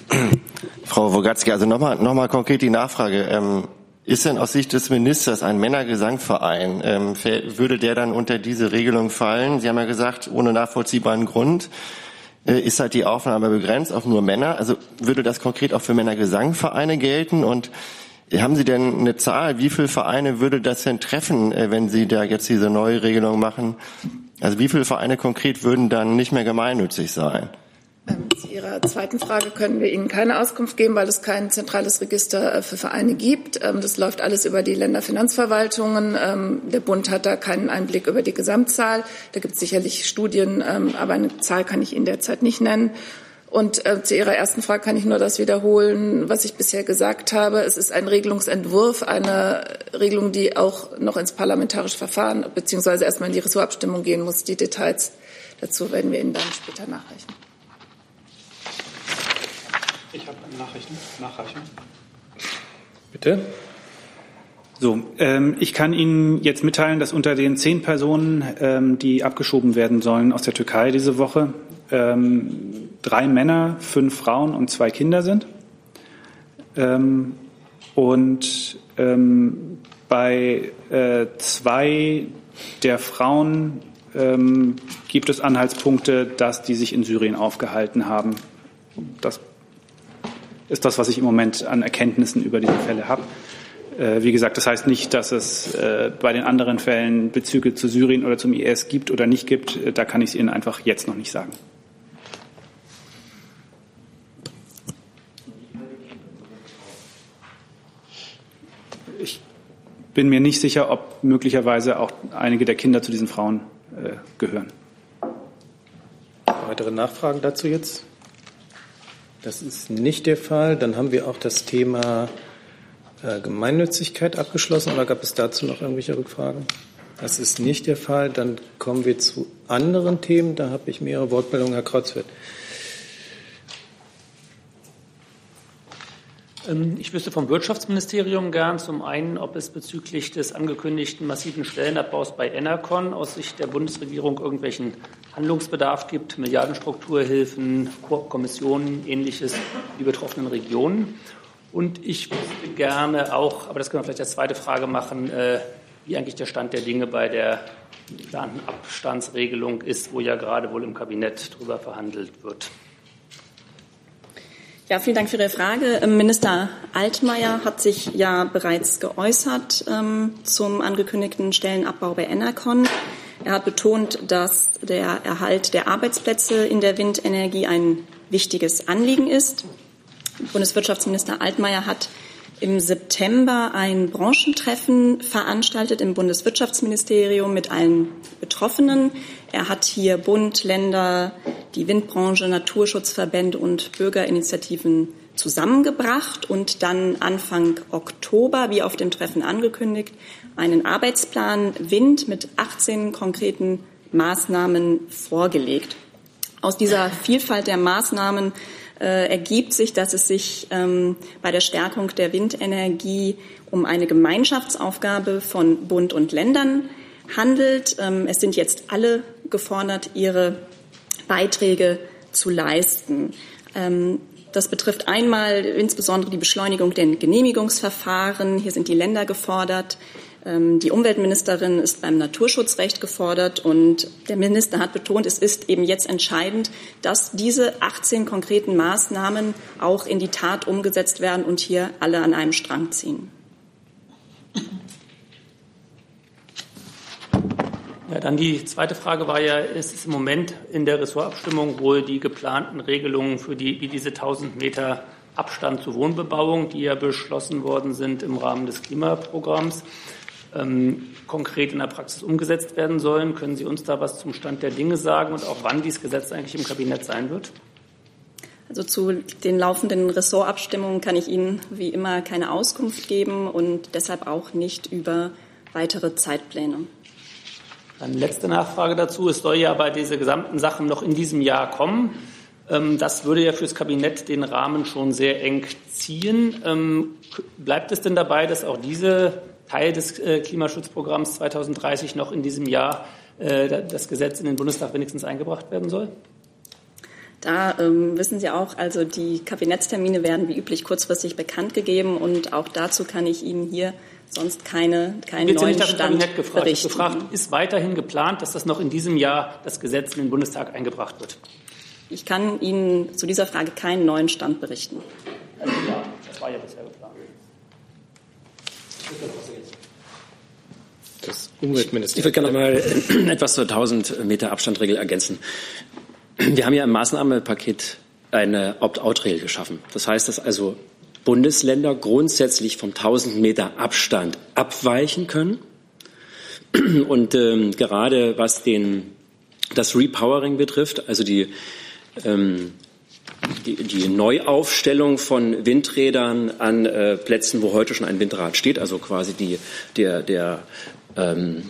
Frau Wogatzki, also nochmal noch mal konkret die Nachfrage. Ähm, ist denn aus Sicht des Ministers ein Männergesangverein, ähm, würde der dann unter diese Regelung fallen? Sie haben ja gesagt, ohne nachvollziehbaren Grund äh, ist halt die Aufnahme begrenzt auf nur Männer. Also würde das konkret auch für Männergesangvereine gelten? Und haben Sie denn eine Zahl, wie viele Vereine würde das denn treffen, äh, wenn Sie da jetzt diese neue Regelung machen? Also wie viele Vereine konkret würden dann nicht mehr gemeinnützig sein? Ähm, zu Ihrer zweiten Frage können wir Ihnen keine Auskunft geben, weil es kein zentrales Register äh, für Vereine gibt. Ähm, das läuft alles über die Länderfinanzverwaltungen. Ähm, der Bund hat da keinen Einblick über die Gesamtzahl. Da gibt es sicherlich Studien, aber eine Zahl kann ich Ihnen derzeit nicht nennen. Und äh, zu Ihrer ersten Frage kann ich nur das wiederholen, was ich bisher gesagt habe. Es ist ein Regelungsentwurf, eine Regelung, die auch noch ins parlamentarische Verfahren beziehungsweise erstmal in die Ressortabstimmung gehen muss. Die Details dazu werden wir Ihnen dann später nachreichen. Ich habe Nachrichten, Nachreichung. Bitte. So, ähm, ich kann Ihnen jetzt mitteilen, dass unter den zehn Personen, ähm, die abgeschoben werden sollen aus der Türkei diese Woche, ähm, drei Männer, fünf Frauen und zwei Kinder sind. Ähm, und ähm, bei äh, zwei der Frauen ähm, gibt es Anhaltspunkte, dass die sich in Syrien aufgehalten haben. Das ist das, was ich im Moment an Erkenntnissen über diese Fälle habe. Äh, wie gesagt, das heißt nicht, dass es äh, bei den anderen Fällen Bezüge zu Syrien oder zum IS gibt oder nicht gibt. Äh, da kann ich es Ihnen einfach jetzt noch nicht sagen. Ich bin mir nicht sicher, ob möglicherweise auch einige der Kinder zu diesen Frauen gehören. Weitere Nachfragen dazu jetzt? Das ist nicht der Fall. Dann haben wir auch das Thema äh, Gemeinnützigkeit abgeschlossen. Oder gab es dazu noch irgendwelche Rückfragen? Das ist nicht der Fall. Dann kommen wir zu anderen Themen. Da habe ich mehrere Wortmeldungen, Herr Kreuzfeld. Ich wüsste vom Wirtschaftsministerium gern zum einen, ob es bezüglich des angekündigten massiven Stellenabbaus bei Enercon aus Sicht der Bundesregierung irgendwelchen Handlungsbedarf gibt, Milliardenstrukturhilfen, Kommissionen, ähnliches die betroffenen Regionen. Und ich wüsste gerne auch, aber das können wir vielleicht als zweite Frage machen, äh, wie eigentlich der Stand der Dinge bei der geplanten Abstandsregelung ist, wo ja gerade wohl im Kabinett darüber verhandelt wird. Ja, vielen Dank für Ihre Frage. Ähm, Minister Altmaier hat sich ja bereits geäußert ähm, zum angekündigten Stellenabbau bei Enercon. Er hat betont, dass der Erhalt der Arbeitsplätze in der Windenergie ein wichtiges Anliegen ist. Bundeswirtschaftsminister Altmaier hat im September ein Branchentreffen veranstaltet im Bundeswirtschaftsministerium mit allen Betroffenen. Er hat hier Bund, Länder, die Windbranche, Naturschutzverbände und Bürgerinitiativen zusammengebracht und dann Anfang Oktober, wie auf dem Treffen angekündigt, einen Arbeitsplan Wind mit 18 konkreten Maßnahmen vorgelegt. Aus dieser Vielfalt der Maßnahmen äh, ergibt sich, dass es sich ähm, bei der Stärkung der Windenergie um eine Gemeinschaftsaufgabe von Bund und Ländern handelt. Ähm, es sind jetzt alle gefordert, ihre Beiträge zu leisten. Ähm, das betrifft einmal insbesondere die Beschleunigung der Genehmigungsverfahren. Hier sind die Länder gefordert. Ähm, die Umweltministerin ist beim Naturschutzrecht gefordert und der Minister hat betont, es ist eben jetzt entscheidend, dass diese 18 konkreten Maßnahmen auch in die Tat umgesetzt werden und hier alle an einem Strang ziehen. Ja, dann die zweite Frage war ja, ist es im Moment in der Ressortabstimmung wohl die geplanten Regelungen für die, wie diese 1000 Meter Abstand zur Wohnbebauung, die ja beschlossen worden sind im Rahmen des Klimaprogramms, ähm, konkret in der Praxis umgesetzt werden sollen. Können Sie uns da was zum Stand der Dinge sagen und auch wann dieses Gesetz eigentlich im Kabinett sein wird? Also zu den laufenden Ressortabstimmungen kann ich Ihnen wie immer keine Auskunft geben und deshalb auch nicht über weitere Zeitpläne. Dann letzte Nachfrage dazu. Es soll ja bei dieser gesamten Sachen noch in diesem Jahr kommen. Ähm, das würde ja fürs Kabinett den Rahmen schon sehr eng ziehen. Ähm, bleibt es denn dabei, dass auch diese Teil des äh, Klimaschutzprogramms 2030 noch in diesem Jahr äh, das Gesetz in den Bundestag wenigstens eingebracht werden soll? Da ähm, wissen Sie auch, also die Kabinettstermine werden wie üblich kurzfristig bekannt gegeben und auch dazu kann ich Ihnen hier sonst keine, keinen Jetzt neuen nicht Stand Kabinett gefragt. berichten. gefragt. Ist weiterhin geplant, dass das noch in diesem Jahr das Gesetz in den Bundestag eingebracht wird? Ich kann Ihnen zu dieser Frage keinen neuen Stand berichten. Also ja, das war ja bisher geplant. Das Umweltministerium. Ich würde gerne noch mal etwas zur 1000 Meter Abstandregel ergänzen. Wir haben ja im Maßnahmenpaket eine Opt-out-Regel geschaffen. Das heißt, dass also Bundesländer grundsätzlich vom 1000 Meter Abstand abweichen können. Und ähm, gerade was den, das Repowering betrifft, also die, ähm, die, die Neuaufstellung von Windrädern an äh, Plätzen, wo heute schon ein Windrad steht, also quasi die, der, der ähm,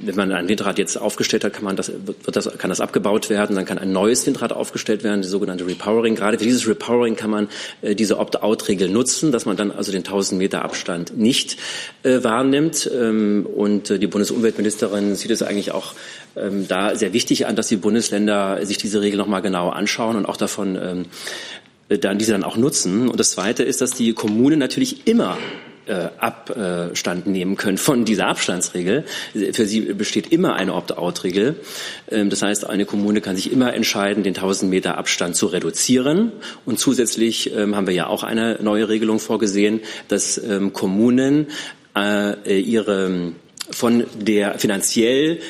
wenn man ein Windrad jetzt aufgestellt hat, kann man das, wird das, kann das abgebaut werden, dann kann ein neues Windrad aufgestellt werden, die sogenannte Repowering. Gerade für dieses Repowering kann man äh, diese Opt-out-Regel nutzen, dass man dann also den 1000 Meter Abstand nicht äh, wahrnimmt. Ähm, und äh, die Bundesumweltministerin sieht es eigentlich auch ähm, da sehr wichtig an, dass die Bundesländer sich diese Regel nochmal genau anschauen und auch davon ähm, dann diese dann auch nutzen. Und das Zweite ist, dass die Kommunen natürlich immer äh, Abstand nehmen können von dieser Abstandsregel. Für sie besteht immer eine Opt-out-Regel. Ähm, das heißt, eine Kommune kann sich immer entscheiden, den 1000 Meter Abstand zu reduzieren. Und zusätzlich ähm, haben wir ja auch eine neue Regelung vorgesehen, dass ähm, Kommunen äh, ihre von der finanziell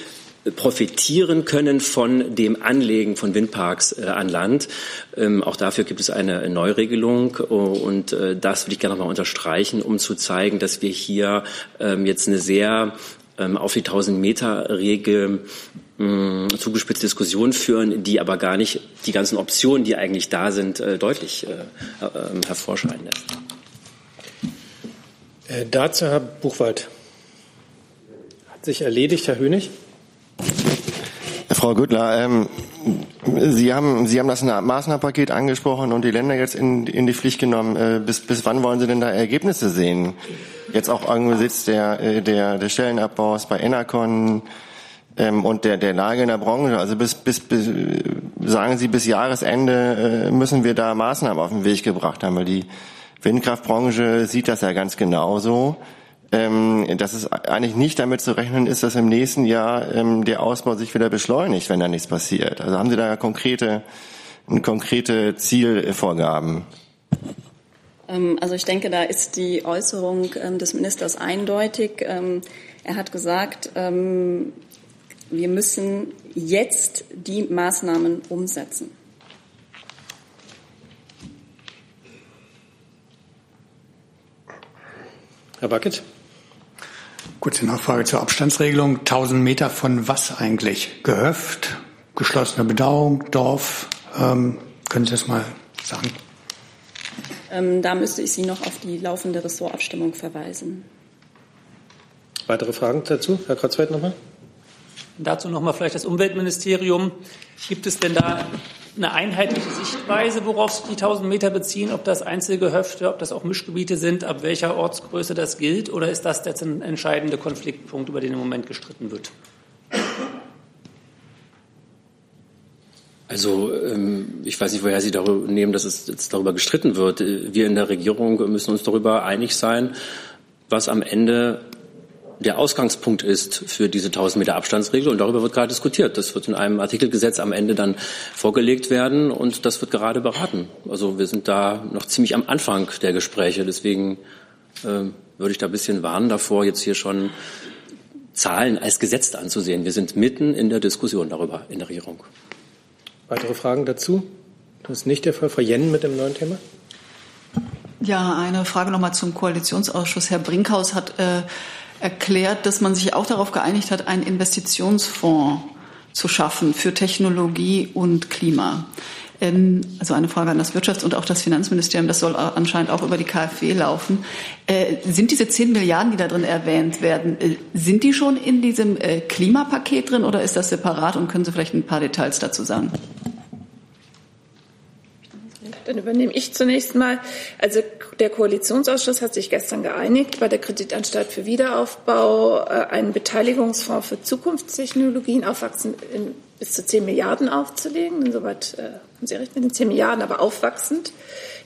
profitieren können von dem Anlegen von Windparks äh, an Land. Ähm, auch dafür gibt es eine Neuregelung und äh, das will ich gerne nochmal unterstreichen, um zu zeigen, dass wir hier ähm, jetzt eine sehr ähm, auf die 1000 Meter Regel mh, zugespitzte Diskussion führen, die aber gar nicht die ganzen Optionen, die eigentlich da sind, äh, deutlich äh, äh, hervorscheinen lässt. Äh, dazu Herr Buchwald. Hat sich erledigt, Herr Hönig? Frau Güttler, ähm, Sie haben, Sie haben das Maßnahmenpaket angesprochen und die Länder jetzt in, in die Pflicht genommen. Äh, bis, bis wann wollen Sie denn da Ergebnisse sehen? Jetzt auch angesichts der, äh, der, des Stellenabbaus bei Enercon ähm, und der, der Lage in der Branche. Also bis, bis, bis sagen Sie, bis Jahresende äh, müssen wir da Maßnahmen auf den Weg gebracht haben, weil die Windkraftbranche sieht das ja ganz genauso ähm, dass es eigentlich nicht damit zu rechnen ist, dass im nächsten Jahr ähm, der Ausbau sich wieder beschleunigt, wenn da nichts passiert. Also haben Sie da konkrete, konkrete Zielvorgaben? Äh, ähm, also ich denke, da ist die Äußerung ähm, des Ministers eindeutig. Ähm, er hat gesagt, wir müssen jetzt die Maßnahmen umsetzen. Herr Bucket. Kurze Nachfrage zur Abstandsregelung. 1000 Meter von was eigentlich? Gehöft, geschlossene Bedauerung, Dorf? Ähm, können Sie das mal sagen? Ähm, da müsste ich Sie noch auf die laufende Ressortabstimmung verweisen. Weitere Fragen dazu? Herr Kreuzfeld nochmal. Dazu nochmal vielleicht das Umweltministerium. Gibt es denn da eine einheitliche Sichtweise, worauf sich die 1000 Meter beziehen, ob das Einzelgehöfte, ob das auch Mischgebiete sind, ab welcher Ortsgröße das gilt, oder ist das der entscheidende Konfliktpunkt, über den im Moment gestritten wird? Also ähm, ich weiß nicht, woher Sie darüber nehmen, dass es jetzt darüber gestritten wird. Wir in der Regierung müssen uns darüber einig sein, was am Ende der Ausgangspunkt ist für diese 1000 Meter Abstandsregel. Und darüber wird gerade diskutiert. Das wird in einem Artikelgesetz am Ende dann vorgelegt werden und das wird gerade beraten. Also wir sind da noch ziemlich am Anfang der Gespräche. Deswegen äh, würde ich da ein bisschen warnen davor, jetzt hier schon Zahlen als gesetzt anzusehen. Wir sind mitten in der Diskussion darüber in der Regierung. Weitere Fragen dazu? Das ist nicht der Fall. Frau Jennen mit dem neuen Thema. Ja, eine Frage nochmal zum Koalitionsausschuss. Herr Brinkhaus hat äh, erklärt, dass man sich auch darauf geeinigt hat, einen Investitionsfonds zu schaffen für Technologie und Klima. Ähm, also eine Frage an das Wirtschafts- und auch das Finanzministerium, das soll anscheinend auch über die KfW laufen. Äh, sind diese 10 Milliarden, die da drin erwähnt werden, äh, sind die schon in diesem äh, Klimapaket drin oder ist das separat und können Sie vielleicht ein paar Details dazu sagen? Dann übernehme ich zunächst mal. Also der Koalitionsausschuss hat sich gestern geeinigt, bei der Kreditanstalt für Wiederaufbau äh, einen Beteiligungsfonds für Zukunftstechnologien aufwachsen in bis zu 10 Milliarden aufzulegen. Insoweit äh, haben Sie recht mit den 10 Milliarden, aber aufwachsend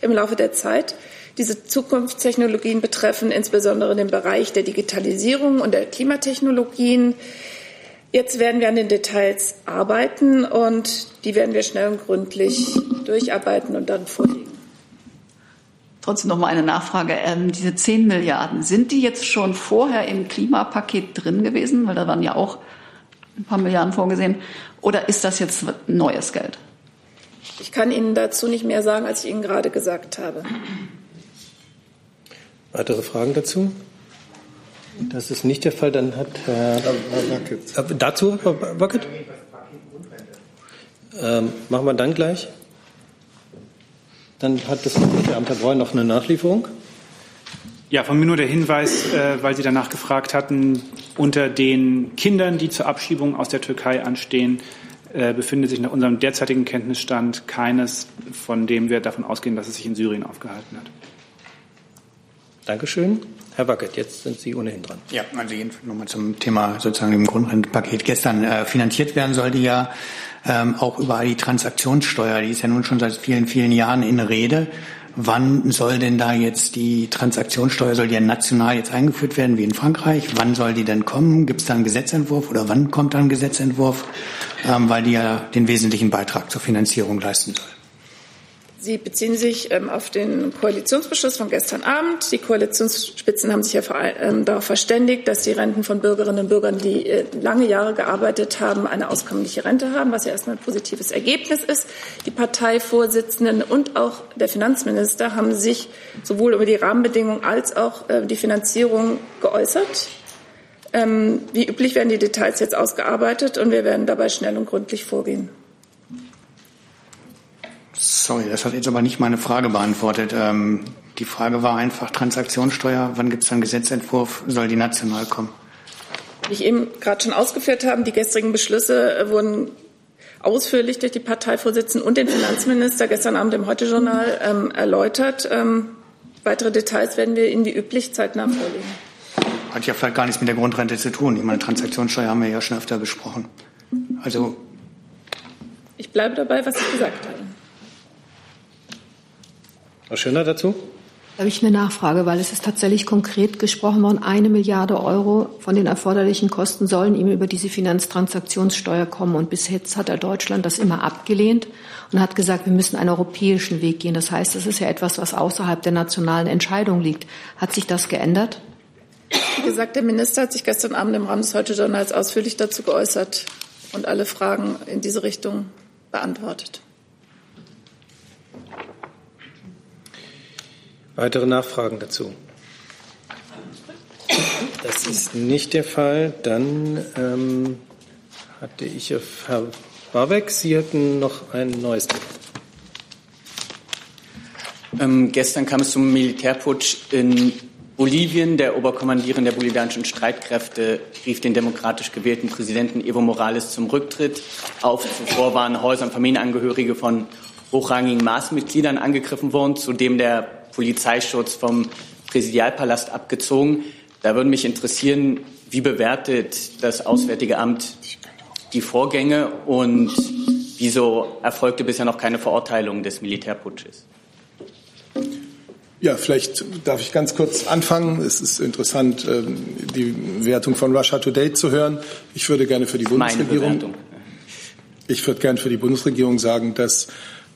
im Laufe der Zeit. Diese Zukunftstechnologien betreffen insbesondere den Bereich der Digitalisierung und der Klimatechnologien. Jetzt werden wir an den Details arbeiten und die werden wir schnell und gründlich durcharbeiten und dann vorlegen. Trotzdem noch mal eine Nachfrage. Ähm, diese 10 Milliarden, sind die jetzt schon vorher im Klimapaket drin gewesen? Weil da waren ja auch ein paar Milliarden vorgesehen. Oder ist das jetzt neues Geld? Ich kann Ihnen dazu nicht mehr sagen, als ich Ihnen gerade gesagt habe. Weitere Fragen dazu? Das ist nicht der Fall. Dann hat Herr, Herr äh, dazu, Herr Wackett? Ähm, machen wir dann gleich. Dann hat das Beamter Breu noch eine Nachlieferung. Ja, von mir nur der Hinweis, äh, weil Sie danach gefragt hatten, unter den Kindern, die zur Abschiebung aus der Türkei anstehen, äh, befindet sich nach unserem derzeitigen Kenntnisstand keines, von dem wir davon ausgehen, dass es sich in Syrien aufgehalten hat. Dankeschön. Herr Wackert, jetzt sind Sie ohnehin dran. Ja, also nochmal zum Thema sozusagen dem Grundrentenpaket. Gestern äh, finanziert werden sollte ja ähm, auch überall die Transaktionssteuer. Die ist ja nun schon seit vielen, vielen Jahren in Rede. Wann soll denn da jetzt die Transaktionssteuer, soll die ja national jetzt eingeführt werden, wie in Frankreich? Wann soll die denn kommen? Gibt es da einen Gesetzentwurf oder wann kommt da ein Gesetzentwurf? Ähm, weil die ja den wesentlichen Beitrag zur Finanzierung leisten soll. Sie beziehen sich ähm, auf den Koalitionsbeschluss von gestern Abend. Die Koalitionsspitzen haben sich ja ähm, darauf verständigt, dass die Renten von Bürgerinnen und Bürgern, die äh, lange Jahre gearbeitet haben, eine auskömmliche Rente haben, was ja erstmal ein positives Ergebnis ist. Die Parteivorsitzenden und auch der Finanzminister haben sich sowohl über die Rahmenbedingungen als auch äh, die Finanzierung geäußert. Ähm, wie üblich werden die Details jetzt ausgearbeitet und wir werden dabei schnell und gründlich vorgehen. Sorry, das hat jetzt aber nicht meine Frage beantwortet. Ähm, die Frage war einfach Transaktionssteuer. Wann gibt es einen Gesetzentwurf? Soll die national kommen? Wie ich eben gerade schon ausgeführt habe, die gestrigen Beschlüsse äh, wurden ausführlich durch die Parteivorsitzenden und den Finanzminister gestern Abend im Heute-Journal ähm, erläutert. Ähm, weitere Details werden wir Ihnen wie üblich zeitnah vorlegen. Hat ja vielleicht gar nichts mit der Grundrente zu tun. Ich meine, Transaktionssteuer haben wir ja schon öfter besprochen. Also. Ich bleibe dabei, was ich gesagt habe. Frau Schöner dazu? Da habe ich eine Nachfrage, weil es ist tatsächlich konkret gesprochen worden, eine Milliarde Euro von den erforderlichen Kosten sollen ihm über diese Finanztransaktionssteuer kommen. Und bis jetzt hat er Deutschland das immer abgelehnt und hat gesagt, wir müssen einen europäischen Weg gehen. Das heißt, das ist ja etwas, was außerhalb der nationalen Entscheidung liegt. Hat sich das geändert? Wie gesagt, der Minister hat sich gestern Abend im Rahmen des Heute-Journals ausführlich dazu geäußert und alle Fragen in diese Richtung beantwortet. Weitere Nachfragen dazu? Das ist nicht der Fall. Dann ähm, hatte ich auf Herr Warbeck, Sie hatten noch ein neues. Ähm, gestern kam es zum Militärputsch in Bolivien. Der Oberkommandierende der bolivianischen Streitkräfte rief den demokratisch gewählten Präsidenten Evo Morales zum Rücktritt auf. Zuvor waren Häuser und Familienangehörige von hochrangigen Maßmitgliedern angegriffen worden, zudem der Polizeischutz vom Präsidialpalast abgezogen. Da würde mich interessieren, wie bewertet das Auswärtige Amt die Vorgänge und wieso erfolgte bisher noch keine Verurteilung des Militärputsches? Ja, vielleicht darf ich ganz kurz anfangen. Es ist interessant, ähm, die Wertung von Russia Today zu hören. Ich würde gerne für die Bundesregierung, ich würde gerne für die Bundesregierung sagen, dass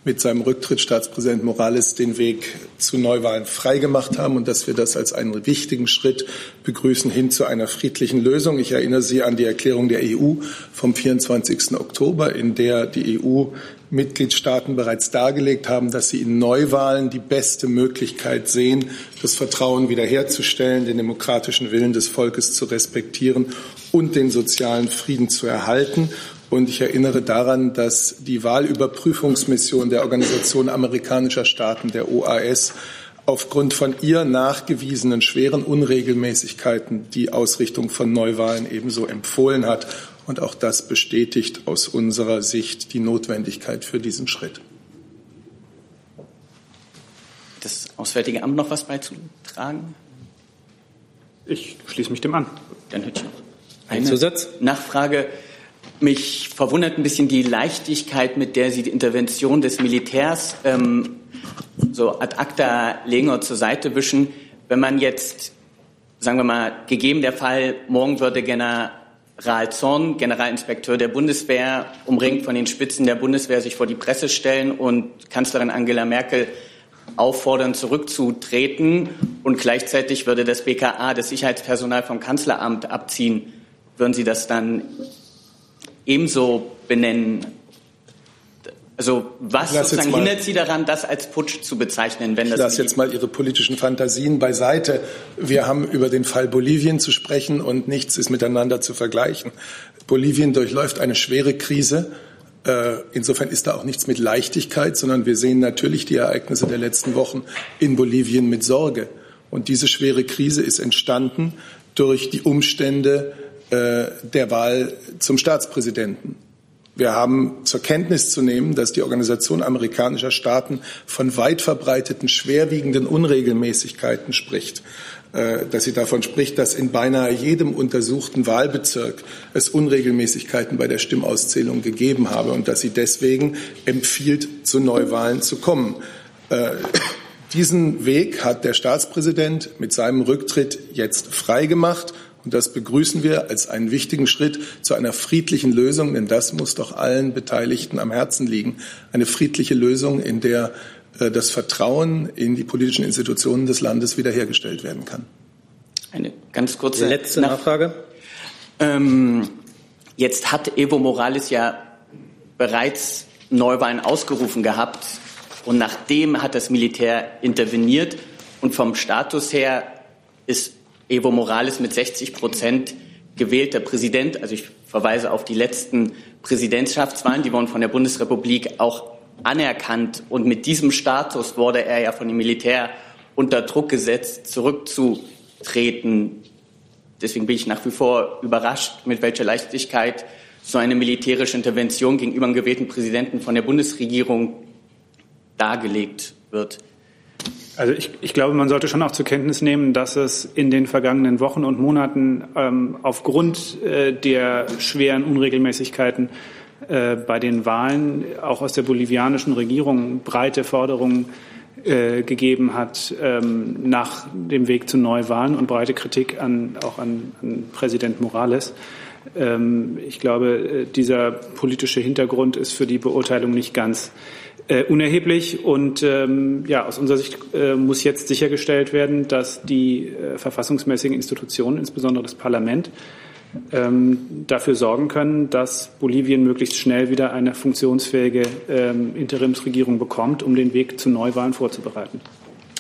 mit seinem Rücktritt Staatspräsident Morales den Weg zu Neuwahlen freigemacht haben und dass wir das als einen wichtigen Schritt begrüßen hin zu einer friedlichen Lösung. Ich erinnere Sie an die Erklärung der EU vom 24. Oktober, in der die EU Mitgliedstaaten bereits dargelegt haben, dass sie in Neuwahlen die beste Möglichkeit sehen, das Vertrauen wiederherzustellen, den demokratischen Willen des Volkes zu respektieren und den sozialen Frieden zu erhalten. Und ich erinnere daran, dass die Wahlüberprüfungsmission der Organisation amerikanischer Staaten, der OAS, aufgrund von ihr nachgewiesenen schweren Unregelmäßigkeiten die Ausrichtung von Neuwahlen ebenso empfohlen hat. Und auch das bestätigt aus unserer Sicht die Notwendigkeit für diesen Schritt. Das Auswärtige Amt noch was beizutragen? Ich schließe mich dem an. Dann hätte ich noch eine Zusatz? Nachfrage. Mich verwundert ein bisschen die Leichtigkeit, mit der Sie die Intervention des Militärs ähm, so ad acta legen oder zur Seite wischen. Wenn man jetzt, sagen wir mal, gegeben der Fall, morgen würde General Zorn, Generalinspekteur der Bundeswehr, umringt von den Spitzen der Bundeswehr, sich vor die Presse stellen und Kanzlerin Angela Merkel auffordern, zurückzutreten. Und gleichzeitig würde das BKA das Sicherheitspersonal vom Kanzleramt abziehen. Würden Sie das dann ebenso benennen? Also was sozusagen mal, hindert Sie daran, das als Putsch zu bezeichnen? Wenn ich das lasse jetzt mal Ihre politischen Fantasien beiseite. Wir haben über den Fall Bolivien zu sprechen und nichts ist miteinander zu vergleichen. Bolivien durchläuft eine schwere Krise. Äh, insofern ist da auch nichts mit Leichtigkeit, sondern wir sehen natürlich die Ereignisse der letzten Wochen in Bolivien mit Sorge. Und diese schwere Krise ist entstanden durch die Umstände äh, der Wahl zum Staatspräsidenten. Wir haben zur Kenntnis zu nehmen, dass die Organisation amerikanischer Staaten von weit verbreiteten schwerwiegenden Unregelmäßigkeiten spricht äh, dass sie davon spricht, dass in beinahe jedem untersuchten Wahlbezirk es Unregelmäßigkeiten bei der Stimmauszählung gegeben habe und dass sie deswegen empfiehlt, zu Neuwahlen zu kommen. Äh, diesen Weg hat der Staatspräsident mit seinem Rücktritt jetzt freigemacht. Und das begrüßen wir als einen wichtigen Schritt zu einer friedlichen Lösung, denn das muss doch allen Beteiligten am Herzen liegen. Eine friedliche Lösung, in der äh, das Vertrauen in die politischen Institutionen des Landes wiederhergestellt werden kann. Eine ganz kurze letzte Nachfrage. Ähm, jetzt hat Evo Morales ja bereits Neuwahlen ausgerufen gehabt und nachdem hat das Militär interveniert und vom Status her ist Evo Morales mit 60 Prozent gewählter Präsident. Also ich verweise auf die letzten Präsidentschaftswahlen, die wurden von der Bundesrepublik auch anerkannt. Und mit diesem Status wurde er ja von dem Militär unter Druck gesetzt, zurückzutreten. Deswegen bin ich nach wie vor überrascht, mit welcher Leichtigkeit so eine militärische Intervention gegenüber einem gewählten Präsidenten von der Bundesregierung dargelegt wird. Also ich, ich, glaube, man sollte schon auch zur Kenntnis nehmen, dass es in den vergangenen Wochen und Monaten ähm, aufgrund äh, der schweren Unregelmäßigkeiten äh, bei den Wahlen auch aus der bolivianischen Regierung breite Forderungen äh, gegeben hat ähm, nach dem Weg zu Neuwahlen und breite Kritik an, auch an, an Präsident Morales. Ähm, ich glaube, äh, dieser politische Hintergrund ist für die Beurteilung nicht ganz äh, unerheblich. Und ähm, ja, aus unserer Sicht äh, muss jetzt sichergestellt werden, dass die äh, verfassungsmäßigen Institutionen, insbesondere das Parlament, ähm, dafür sorgen können, dass Bolivien möglichst schnell wieder eine funktionsfähige ähm, Interimsregierung bekommt, um den Weg zu Neuwahlen vorzubereiten.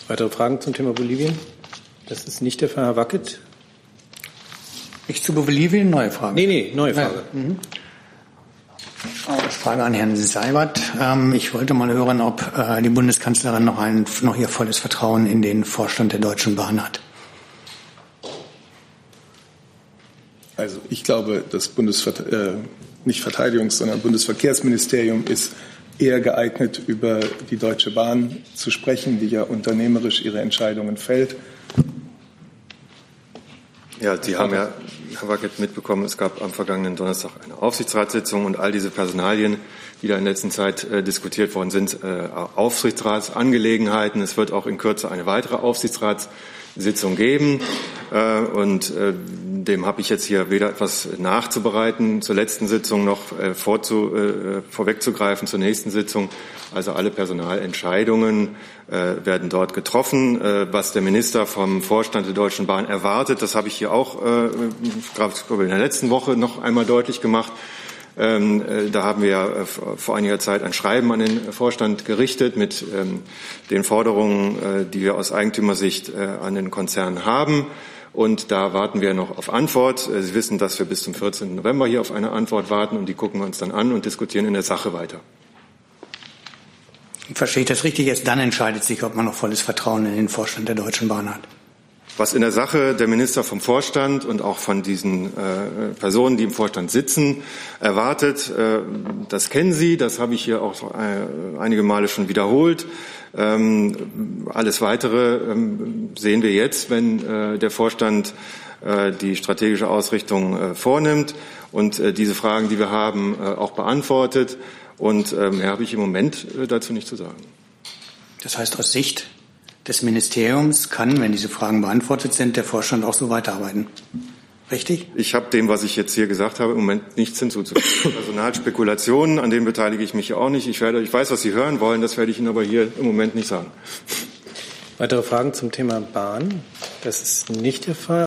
Weitere Fragen zum Thema Bolivien? Das ist nicht der Fall. Herr Wackett. Nicht zu Bolivien, neue Frage. Nee, nee, neue Frage. Ja. Mhm. Frage an Herrn Seibert. Ähm, ich wollte mal hören, ob äh, die Bundeskanzlerin noch, ein, noch ihr volles Vertrauen in den Vorstand der Deutschen Bahn hat. Also ich glaube, das Bundesver äh, nicht Verteidigungs-, sondern Bundesverkehrsministerium ist eher geeignet, über die Deutsche Bahn zu sprechen, die ja unternehmerisch ihre Entscheidungen fällt. Ja, Sie haben ja, Herr Wackett, mitbekommen, es gab am vergangenen Donnerstag eine Aufsichtsratssitzung und all diese Personalien, die da in letzter Zeit äh, diskutiert worden sind, äh, Aufsichtsratsangelegenheiten. Es wird auch in Kürze eine weitere Aufsichtsratssitzung geben. Äh, und äh, dem habe ich jetzt hier weder etwas nachzubereiten zur letzten Sitzung noch äh, vorzu, äh, vorwegzugreifen zur nächsten Sitzung. Also alle Personalentscheidungen äh, werden dort getroffen. Äh, was der Minister vom Vorstand der Deutschen Bahn erwartet, das habe ich hier auch äh, in der letzten Woche noch einmal deutlich gemacht. Ähm, äh, da haben wir äh, vor einiger Zeit ein Schreiben an den Vorstand gerichtet mit ähm, den Forderungen, äh, die wir aus Eigentümersicht äh, an den Konzern haben. Und da warten wir noch auf Antwort. Äh, Sie wissen, dass wir bis zum 14. November hier auf eine Antwort warten und die gucken wir uns dann an und diskutieren in der Sache weiter. Verstehe ich das richtig? Erst dann entscheidet sich, ob man noch volles Vertrauen in den Vorstand der Deutschen Bahn hat. Was in der Sache der Minister vom Vorstand und auch von diesen äh, Personen, die im Vorstand sitzen, erwartet, äh, das kennen Sie, das habe ich hier auch äh, einige Male schon wiederholt. Ähm, alles Weitere ähm, sehen wir jetzt, wenn äh, der Vorstand äh, die strategische Ausrichtung äh, vornimmt und diese Fragen, die wir haben, auch beantwortet. Und ähm, mehr habe ich im Moment dazu nicht zu sagen. Das heißt, aus Sicht des Ministeriums kann, wenn diese Fragen beantwortet sind, der Vorstand auch so weiterarbeiten. Richtig? Ich habe dem, was ich jetzt hier gesagt habe, im Moment nichts hinzuzufügen. Personalspekulationen, an denen beteilige ich mich auch nicht. Ich, werde, ich weiß, was Sie hören wollen, das werde ich Ihnen aber hier im Moment nicht sagen. Weitere Fragen zum Thema Bahn? Das ist nicht der Fall.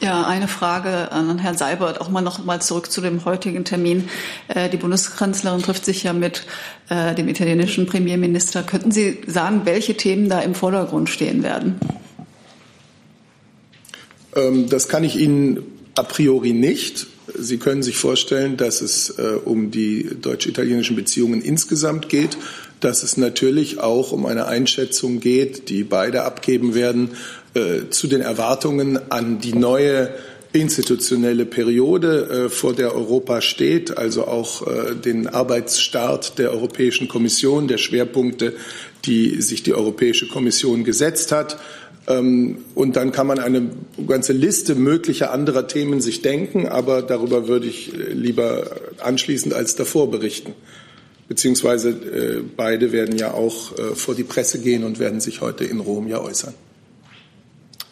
Ja, eine Frage an Herrn Seibert, auch mal noch mal zurück zu dem heutigen Termin. Äh, die Bundeskanzlerin trifft sich ja mit äh, dem italienischen Premierminister. Könnten Sie sagen, welche Themen da im Vordergrund stehen werden? Ähm, das kann ich Ihnen a priori nicht. Sie können sich vorstellen, dass es äh, um die deutsch-italienischen Beziehungen insgesamt geht, dass es natürlich auch um eine Einschätzung geht, die beide abgeben werden, äh, zu den Erwartungen an die neue institutionelle Periode, äh, vor der Europa steht, also auch äh, den Arbeitsstart der Europäischen Kommission, der Schwerpunkte, die sich die Europäische Kommission gesetzt hat. Ähm, und dann kann man eine ganze Liste möglicher anderer Themen sich denken, aber darüber würde ich lieber anschließend als davor berichten beziehungsweise äh, beide werden ja auch äh, vor die Presse gehen und werden sich heute in Rom ja äußern.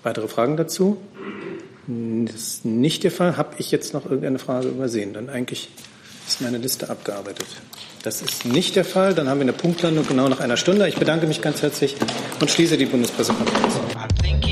Weitere Fragen dazu? Das ist nicht der Fall. Habe ich jetzt noch irgendeine Frage übersehen? Dann eigentlich ist meine Liste abgearbeitet. Das ist nicht der Fall. Dann haben wir eine Punktlandung genau nach einer Stunde. Ich bedanke mich ganz herzlich und schließe die Bundespressekonferenz.